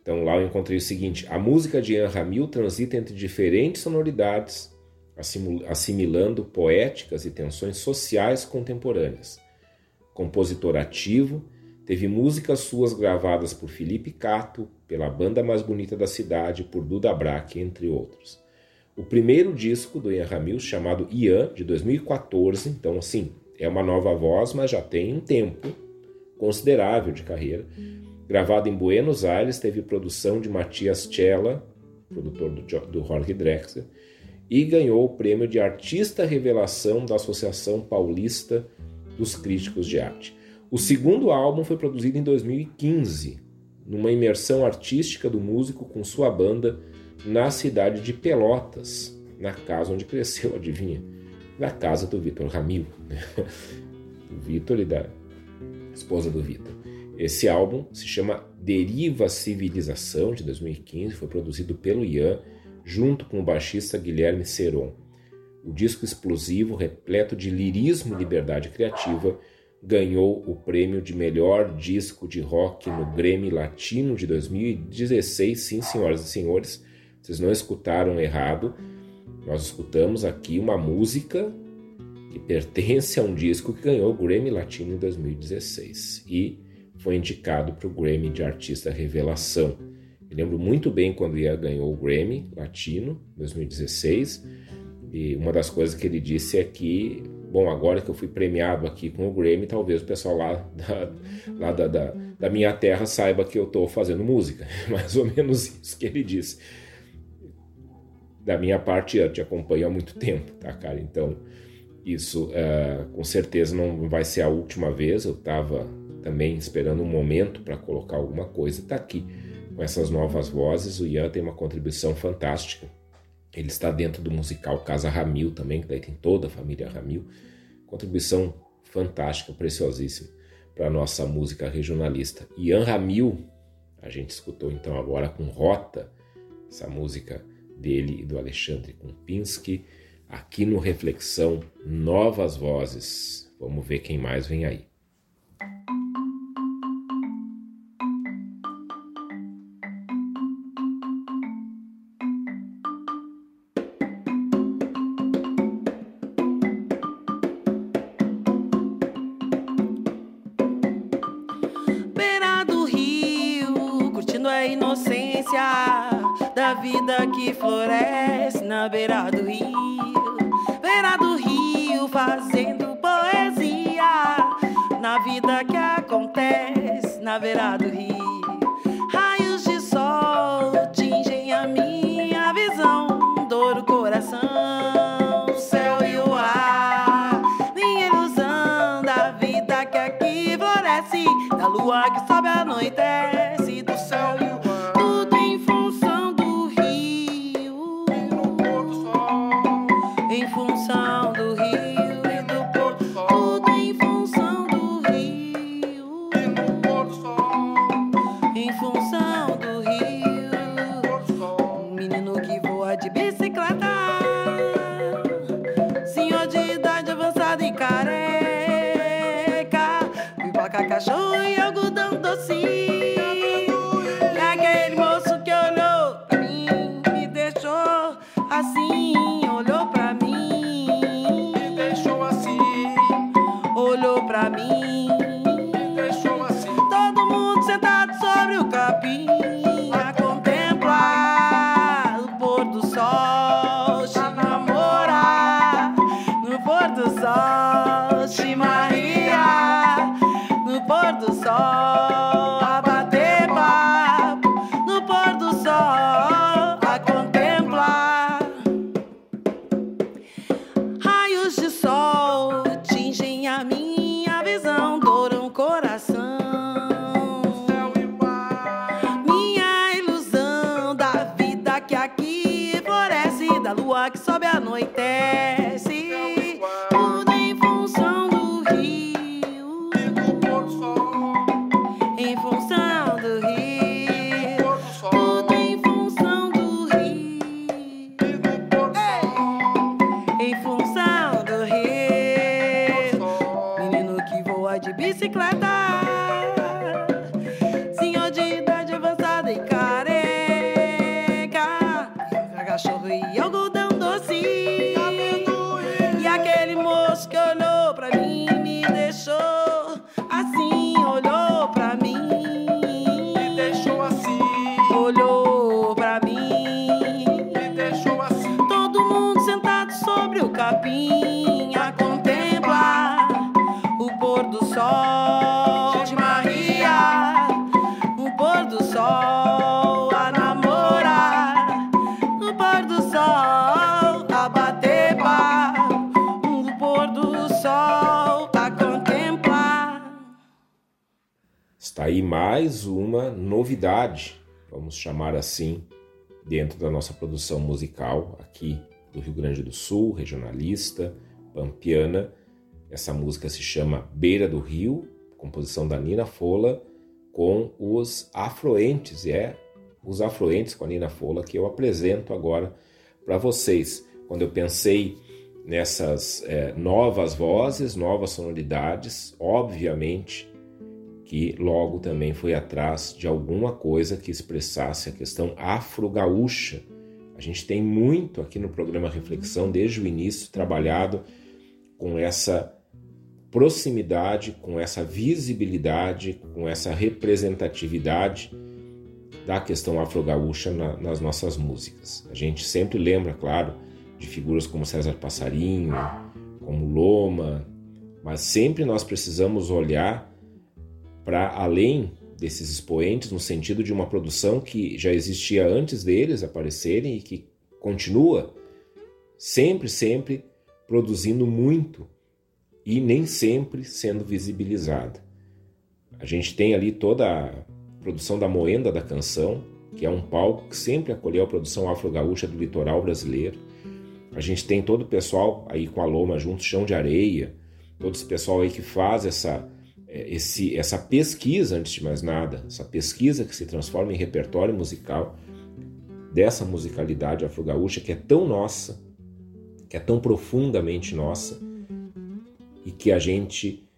Então lá eu encontrei o seguinte: a música de Ian Ramil transita entre diferentes sonoridades, assimilando poéticas e tensões sociais contemporâneas. Compositor ativo, teve músicas suas gravadas por Felipe Cato, pela banda mais bonita da cidade, por Duda Braque, entre outros o primeiro disco do Ian Ramil, chamado Ian, de 2014. Então, assim, é uma nova voz, mas já tem um tempo considerável de carreira. Gravado em Buenos Aires, teve produção de Matias Cella, produtor do, do Jorge Drexler, e ganhou o prêmio de Artista Revelação da Associação Paulista dos Críticos de Arte. O segundo álbum foi produzido em 2015, numa imersão artística do músico com sua banda na cidade de Pelotas, na casa onde cresceu, adivinha? Na casa do Vitor Ramil, né? do Vitor e da esposa do Vitor. Esse álbum se chama Deriva Civilização, de 2015, foi produzido pelo Ian, junto com o baixista Guilherme Seron. O disco explosivo, repleto de lirismo e liberdade criativa, ganhou o prêmio de melhor disco de rock no Grammy Latino de 2016. Sim, senhoras e senhores, vocês não escutaram errado. Nós escutamos aqui uma música que pertence a um disco que ganhou o Grammy Latino em 2016 e foi indicado para o Grammy de Artista Revelação. Lembro muito bem quando Ian ganhou o Grammy Latino em 2016 e uma das coisas que ele disse é que, bom, agora que eu fui premiado aqui com o Grammy, talvez o pessoal lá da, lá da, da, da minha terra saiba que eu estou fazendo música. Mais ou menos isso que ele disse da minha parte, eu te acompanho há muito tempo, tá, cara? Então, isso uh, com certeza não vai ser a última vez. Eu estava também esperando um momento para colocar alguma coisa. Está aqui com essas novas vozes. O Ian tem uma contribuição fantástica. Ele está dentro do musical Casa Ramil também, que daí tem toda a família Ramil. Contribuição fantástica, preciosíssima para a nossa música regionalista. Ian Ramil, a gente escutou então agora com Rota, essa música dele e do Alexandre Kumpinski. aqui no Reflexão Novas Vozes. Vamos ver quem mais vem aí. Chamar assim, dentro da nossa produção musical aqui do Rio Grande do Sul, regionalista, pampiana. Essa música se chama Beira do Rio, composição da Nina Fola, com os afluentes, e é os afluentes com a Nina Fola que eu apresento agora para vocês. Quando eu pensei nessas é, novas vozes, novas sonoridades, obviamente que logo também foi atrás de alguma coisa que expressasse a questão afro-gaúcha. A gente tem muito aqui no programa Reflexão, desde o início, trabalhado com essa proximidade, com essa visibilidade, com essa representatividade da questão afro-gaúcha na, nas nossas músicas. A gente sempre lembra, claro, de figuras como César Passarinho, como Loma, mas sempre nós precisamos olhar para além desses expoentes, no sentido de uma produção que já existia antes deles aparecerem e que continua sempre, sempre produzindo muito e nem sempre sendo visibilizada. A gente tem ali toda a produção da Moenda da Canção, que é um palco que sempre acolheu a produção afro-gaúcha do litoral brasileiro. A gente tem todo o pessoal aí com a Loma junto, Chão de Areia, todo esse pessoal aí que faz essa esse, essa pesquisa, antes de mais nada, essa pesquisa que se transforma em repertório musical dessa musicalidade afro-gaúcha que é tão nossa, que é tão profundamente nossa e que a gente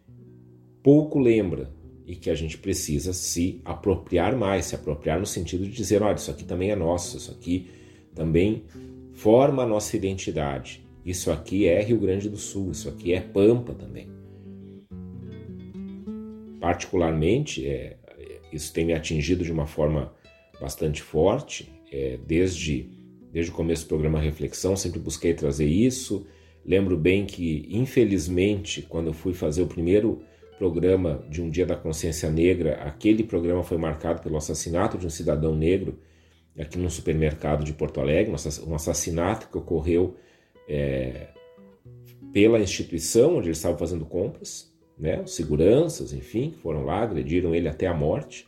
pouco lembra e que a gente precisa se apropriar mais, se apropriar no sentido de dizer, olha, isso aqui também é nosso, isso aqui também forma a nossa identidade. Isso aqui é Rio Grande do Sul, isso aqui é Pampa também. Particularmente, é, isso tem me atingido de uma forma bastante forte, é, desde, desde o começo do programa Reflexão, sempre busquei trazer isso. Lembro bem que, infelizmente, quando eu fui fazer o primeiro programa de um Dia da Consciência Negra, aquele programa foi marcado pelo assassinato de um cidadão negro aqui no supermercado de Porto Alegre, um assassinato que ocorreu é, pela instituição onde ele estava fazendo compras, né? seguranças, enfim, foram lá, agrediram ele até a morte.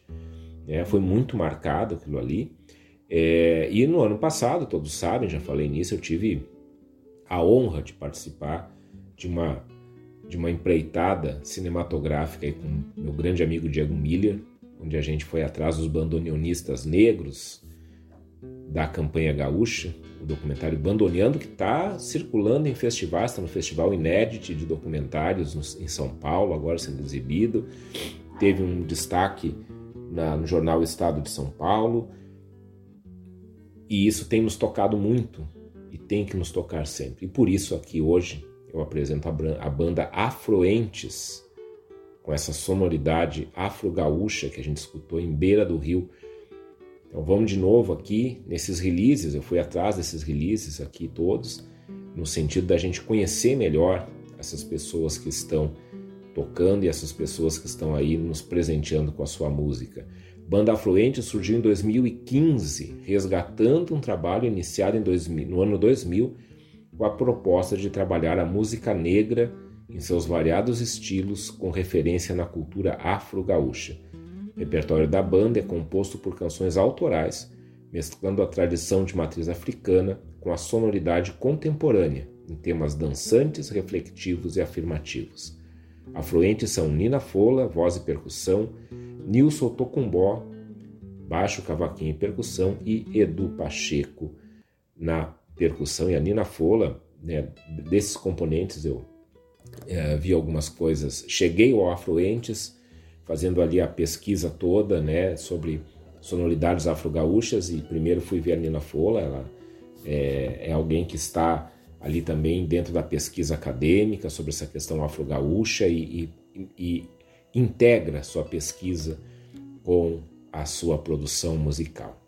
Né? Foi muito marcado aquilo ali. É, e no ano passado, todos sabem, já falei nisso, eu tive a honra de participar de uma de uma empreitada cinematográfica com meu grande amigo Diego Miller, onde a gente foi atrás dos bandoneonistas negros da campanha gaúcha, o documentário Bandoneando, que está circulando em festivais, está no Festival Inédit de Documentários em São Paulo, agora sendo exibido. Teve um destaque na, no jornal Estado de São Paulo. E isso tem nos tocado muito e tem que nos tocar sempre. E por isso aqui hoje eu apresento a banda Afroentes, com essa sonoridade afro-gaúcha que a gente escutou em Beira do Rio. Então vamos de novo aqui nesses releases, eu fui atrás desses releases aqui todos, no sentido da gente conhecer melhor essas pessoas que estão tocando e essas pessoas que estão aí nos presenteando com a sua música. Banda Afluente surgiu em 2015, resgatando um trabalho iniciado em 2000, no ano 2000 com a proposta de trabalhar a música negra em seus variados estilos com referência na cultura afro-gaúcha. O repertório da banda é composto por canções autorais, mesclando a tradição de matriz africana com a sonoridade contemporânea, em temas dançantes, reflexivos e afirmativos. Afluentes são Nina Fola, voz e percussão, Nilson Tocumbó, baixo, cavaquinho e percussão, e Edu Pacheco na percussão e a Nina Fola, né, desses componentes eu é, vi algumas coisas. Cheguei ao Afluentes fazendo ali a pesquisa toda né, sobre sonoridades afro-gaúchas e primeiro fui ver a Nina Fola, ela é, é alguém que está ali também dentro da pesquisa acadêmica sobre essa questão afro-gaúcha e, e, e integra sua pesquisa com a sua produção musical.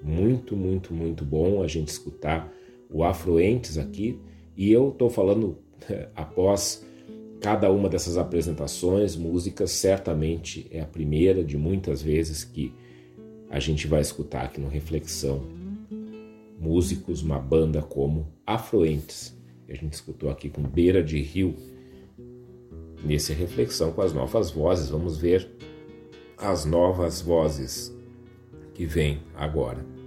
Muito, muito, muito bom a gente escutar o Afluentes aqui, e eu estou falando após cada uma dessas apresentações, músicas, certamente é a primeira de muitas vezes que a gente vai escutar aqui no Reflexão. Músicos, uma banda como Afluentes, a gente escutou aqui com Beira de Rio. Nesse Reflexão com as novas vozes, vamos ver as novas vozes que vêm agora.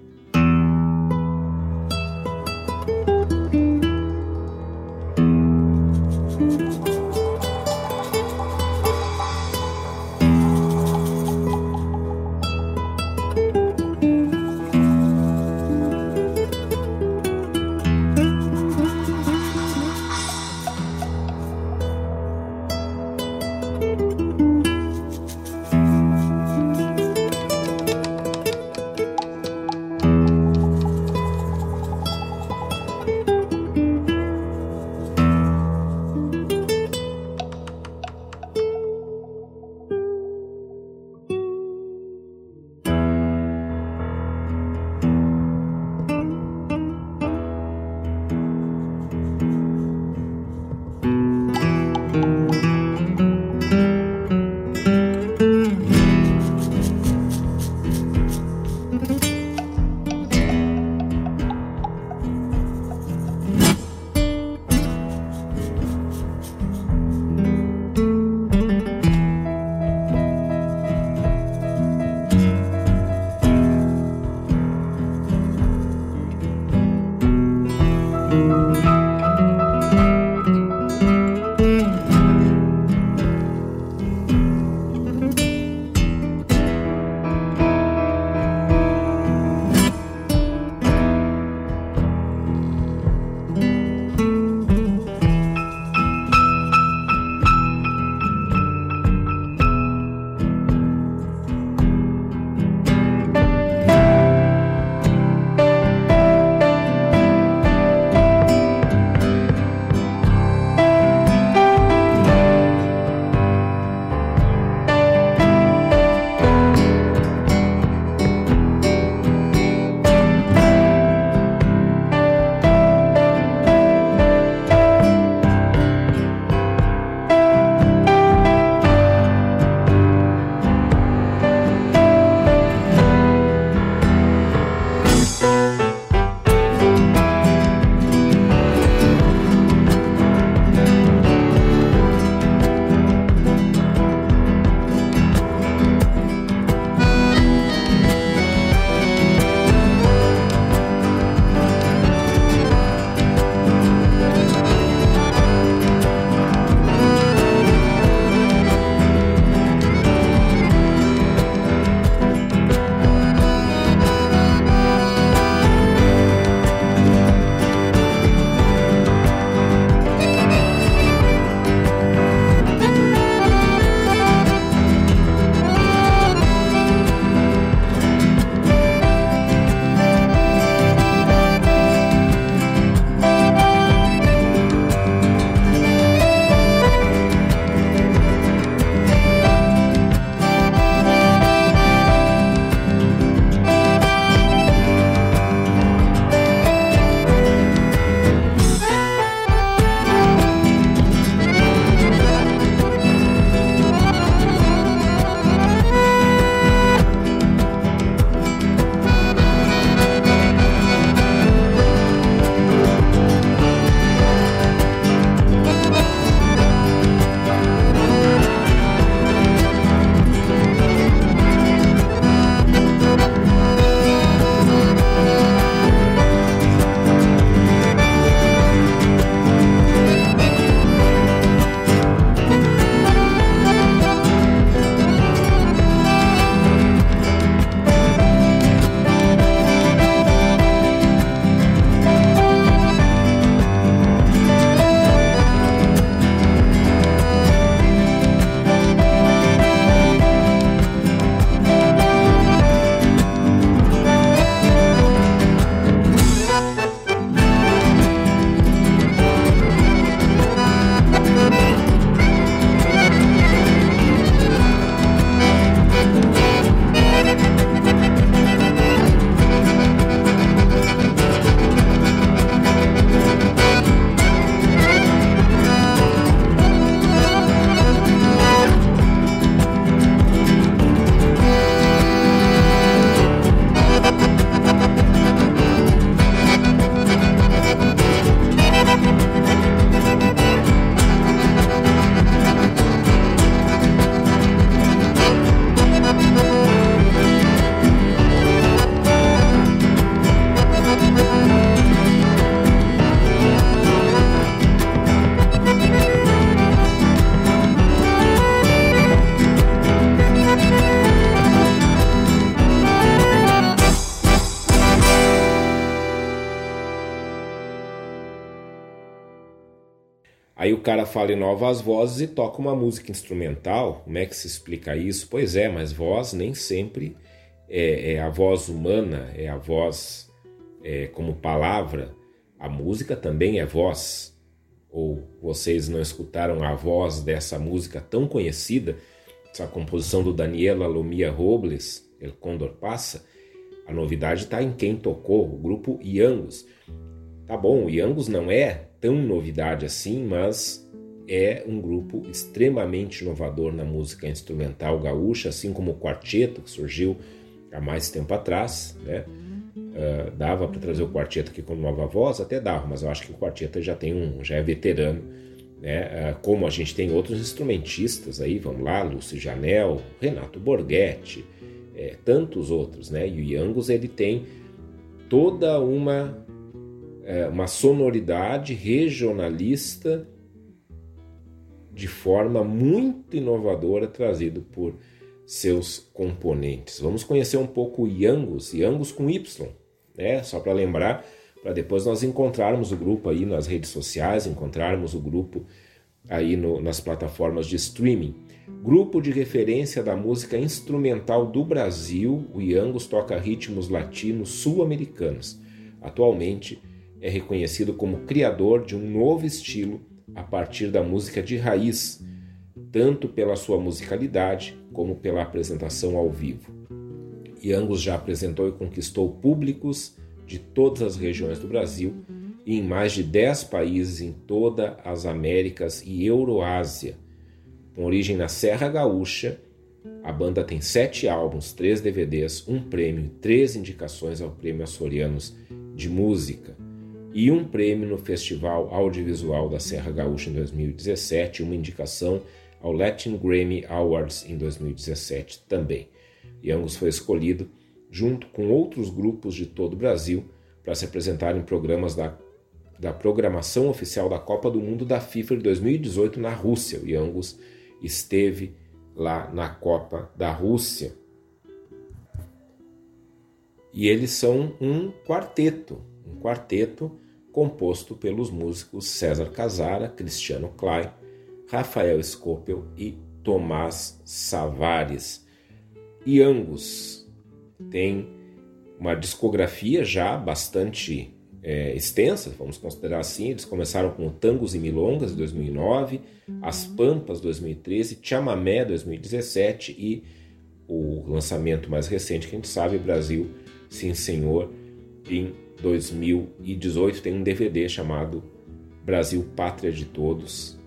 Cara fala em novas vozes e toca uma música instrumental. Como é que se explica isso? Pois é, mas voz nem sempre é, é a voz humana, é a voz é, como palavra. A música também é voz. Ou vocês não escutaram a voz dessa música tão conhecida, essa composição do Daniela Lomia Robles, El Condor Passa? A novidade está em quem tocou, o grupo Iangos. Tá bom, o Iangos não é tão novidade assim, mas é um grupo extremamente inovador na música instrumental gaúcha, assim como o quarteto que surgiu há mais tempo atrás, né? Uh, dava para trazer o quarteto aqui com nova voz, até dava, mas eu acho que o quarteto já tem um, já é veterano, né? Uh, como a gente tem outros instrumentistas aí, vamos lá, Lúcio Janel, Renato Borghetti, é, tantos outros, né? E o Yangos ele tem toda uma é, uma sonoridade regionalista de forma muito inovadora trazido por seus componentes. Vamos conhecer um pouco o Yangos, Yangos com Y, né? Só para lembrar, para depois nós encontrarmos o grupo aí nas redes sociais, encontrarmos o grupo aí no, nas plataformas de streaming. Grupo de referência da música instrumental do Brasil, o Yangos toca ritmos latinos sul-americanos. Atualmente, é reconhecido como criador de um novo estilo a partir da música de raiz, tanto pela sua musicalidade como pela apresentação ao vivo. Angus já apresentou e conquistou públicos de todas as regiões do Brasil e em mais de 10 países em toda as Américas e Euroásia. Com origem na Serra Gaúcha, a banda tem sete álbuns, três DVDs, um prêmio e três indicações ao Prêmio Açorianos de Música e um prêmio no Festival Audiovisual da Serra Gaúcha em 2017 e uma indicação ao Latin Grammy Awards em 2017 também. E foi escolhido junto com outros grupos de todo o Brasil para se apresentar em programas da, da programação oficial da Copa do Mundo da FIFA de 2018 na Rússia. Angus esteve lá na Copa da Rússia. E eles são um quarteto, um quarteto composto pelos músicos César Casara, Cristiano Klein, Rafael Scopel e Tomás Savares. E Angus tem uma discografia já bastante é, extensa, vamos considerar assim. Eles começaram com Tangos e Milongas, 2009, As Pampas, 2013, Chamamé, 2017 e o lançamento mais recente que a gente sabe, Brasil, Sim Senhor, em 2018 tem um DVD chamado Brasil Pátria de Todos,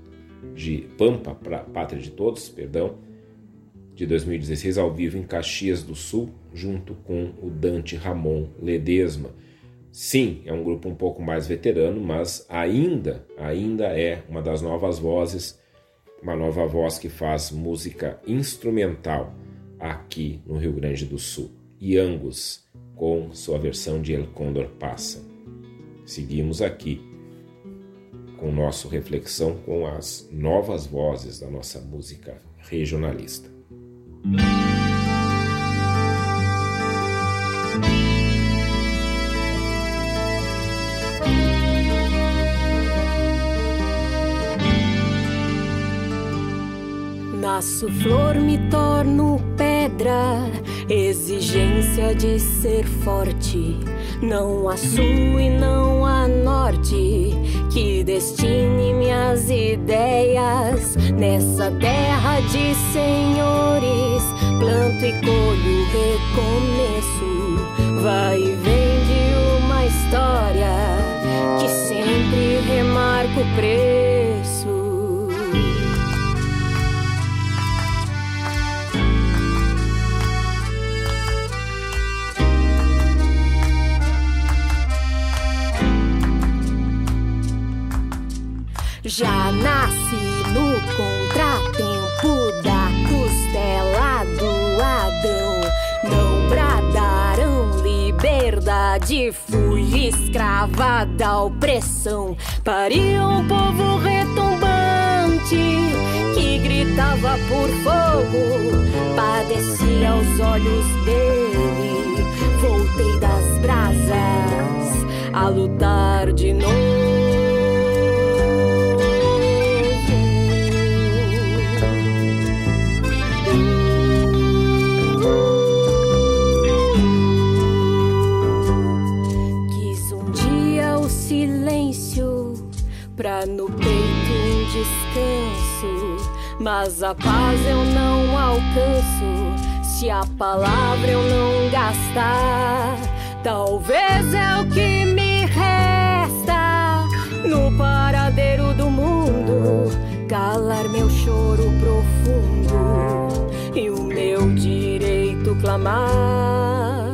de Pampa Pátria de Todos, perdão, de 2016 ao vivo em Caxias do Sul, junto com o Dante Ramon Ledesma. Sim, é um grupo um pouco mais veterano, mas ainda, ainda é uma das novas vozes, uma nova voz que faz música instrumental aqui no Rio Grande do Sul. Angus com sua versão de El Condor Passa. Seguimos aqui com nossa reflexão com as novas vozes da nossa música regionalista. Nasço flor, me torno pedra Exigência de ser forte. Não há sul e não há norte que destine minhas ideias nessa terra de senhores. Planto e colho recomeço. Vai e vem de uma história que sempre remarca o preço. Já nasci no contratempo da costela do Adão. Não bradaram liberdade, fui escrava da opressão. Pari um povo retumbante que gritava por fogo, padecia aos olhos dele. Voltei das brasas a lutar de novo. Mas a paz eu não alcanço se a palavra eu não gastar. Talvez é o que me resta no paradeiro do mundo. Calar meu choro profundo e o meu direito clamar.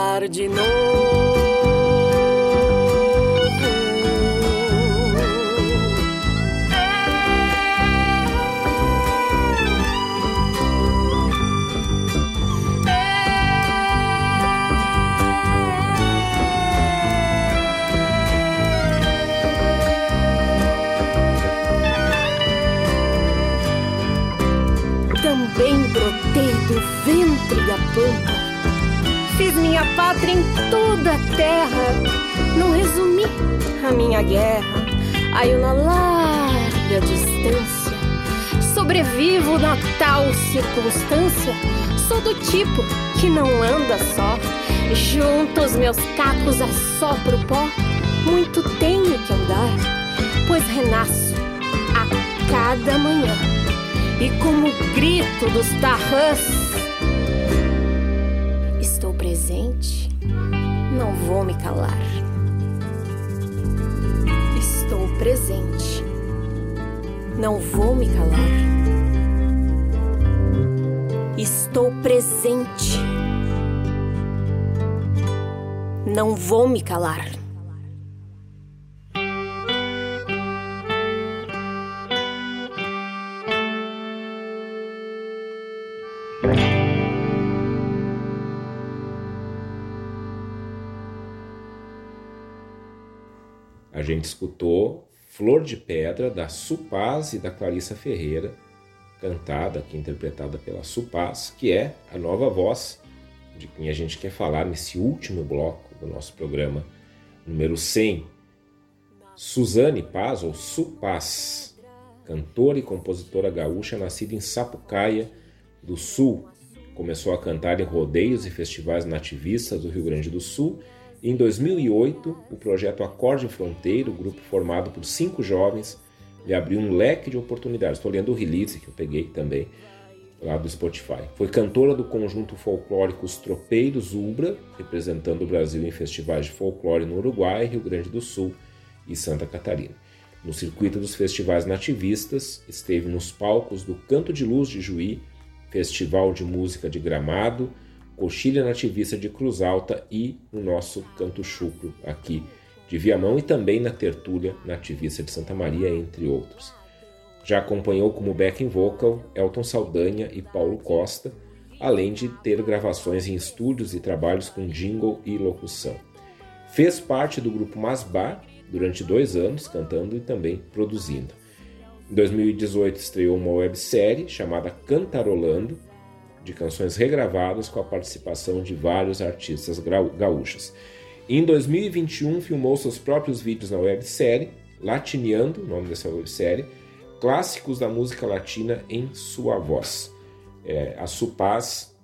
Lutar de novo. Toda a terra. Não resumi a minha guerra. Aí na larga distância. Sobrevivo na tal circunstância. Sou do tipo que não anda só. Junto os meus cacos assopro pó. Muito tenho que andar, pois renasço a cada manhã. E como o grito dos tarrãs, não vou me calar. Estou presente, não vou me calar. Estou presente, não vou me calar. A gente escutou Flor de Pedra, da Supaz e da Clarissa Ferreira, cantada aqui, interpretada pela Supaz, que é a nova voz de quem a gente quer falar nesse último bloco do nosso programa, número 100. Suzane Paz, ou Supaz, cantora e compositora gaúcha, nascida em Sapucaia do Sul. Começou a cantar em rodeios e festivais nativistas do Rio Grande do Sul em 2008, o projeto Acorde Fronteiro, grupo formado por cinco jovens, lhe abriu um leque de oportunidades. Estou lendo o release que eu peguei também lá do Spotify. Foi cantora do conjunto folclórico Os Tropeiros Ubra, representando o Brasil em festivais de folclore no Uruguai, Rio Grande do Sul e Santa Catarina. No circuito dos festivais nativistas, esteve nos palcos do Canto de Luz de Juí, Festival de Música de Gramado, Coxilha Nativista de Cruz Alta e no nosso Canto Chucro aqui de Viamão e também na Tertúlia Nativista de Santa Maria, entre outros. Já acompanhou como backing vocal Elton Saldanha e Paulo Costa, além de ter gravações em estúdios e trabalhos com jingle e locução. Fez parte do grupo Masbar durante dois anos, cantando e também produzindo. Em 2018 estreou uma websérie chamada Cantarolando, de canções regravadas com a participação de vários artistas gaúchos. Em 2021 filmou seus próprios vídeos na websérie Latineando, o nome dessa websérie, clássicos da música latina em sua voz. É, a Supaz,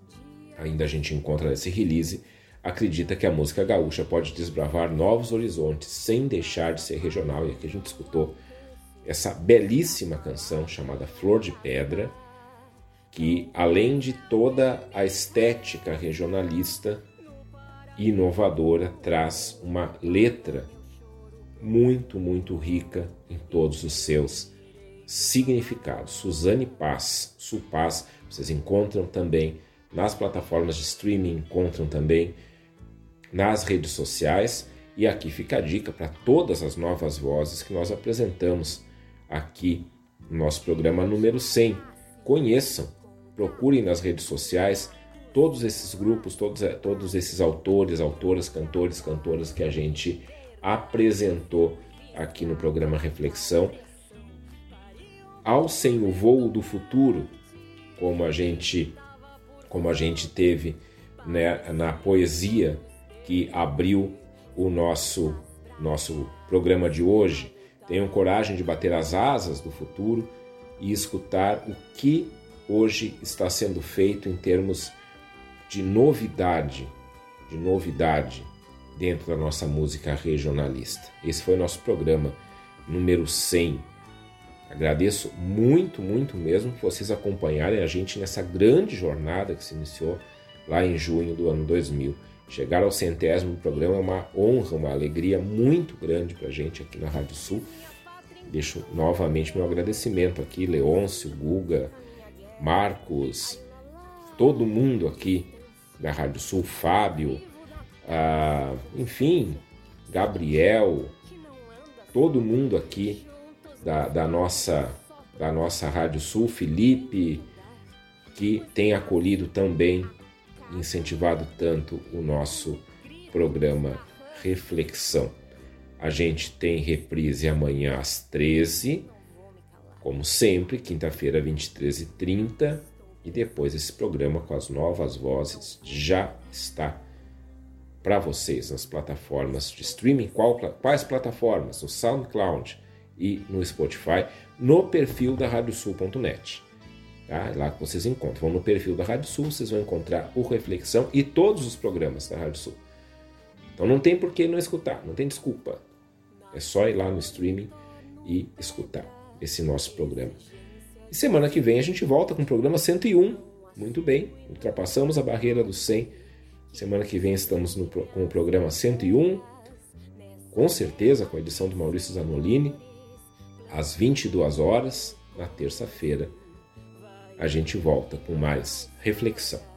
ainda a gente encontra nesse release, acredita que a música gaúcha pode desbravar novos horizontes sem deixar de ser regional. E aqui a gente escutou essa belíssima canção chamada Flor de Pedra, que além de toda a estética regionalista inovadora, traz uma letra muito, muito rica em todos os seus significados. Suzane Paz, Supaz, vocês encontram também nas plataformas de streaming, encontram também nas redes sociais. E aqui fica a dica para todas as novas vozes que nós apresentamos aqui no nosso programa número 100. Conheçam procurem nas redes sociais todos esses grupos, todos, todos esses autores, autoras, cantores, cantoras que a gente apresentou aqui no programa Reflexão. Ao Sem o Voo do Futuro, como a gente, como a gente teve né, na poesia que abriu o nosso, nosso programa de hoje, tenham coragem de bater as asas do futuro e escutar o que hoje está sendo feito em termos de novidade, de novidade dentro da nossa música regionalista. Esse foi nosso programa número 100. Agradeço muito, muito mesmo vocês acompanharem a gente nessa grande jornada que se iniciou lá em junho do ano 2000. Chegar ao centésimo programa é uma honra, uma alegria muito grande para a gente aqui na Rádio Sul. Deixo novamente meu agradecimento aqui, Leôncio, Guga, Marcos, todo mundo aqui da Rádio Sul, Fábio, ah, enfim, Gabriel, todo mundo aqui da, da, nossa, da nossa Rádio Sul, Felipe, que tem acolhido também, incentivado tanto o nosso programa Reflexão. A gente tem reprise amanhã às 13 como sempre, quinta-feira, 23h30. E depois esse programa com as novas vozes já está para vocês nas plataformas de streaming. Qual, quais plataformas? No SoundCloud e no Spotify, no perfil da radiosul.net. Tá? É lá que vocês encontram. Vão no perfil da Rádio Sul, vocês vão encontrar o Reflexão e todos os programas da Rádio Sul. Então não tem por que não escutar, não tem desculpa. É só ir lá no streaming e escutar esse nosso programa. E semana que vem a gente volta com o programa 101. Muito bem, ultrapassamos a barreira dos 100. Semana que vem estamos no, com o programa 101, com certeza com a edição do Maurício Zanolini, às 22 horas, na terça-feira. A gente volta com mais reflexão.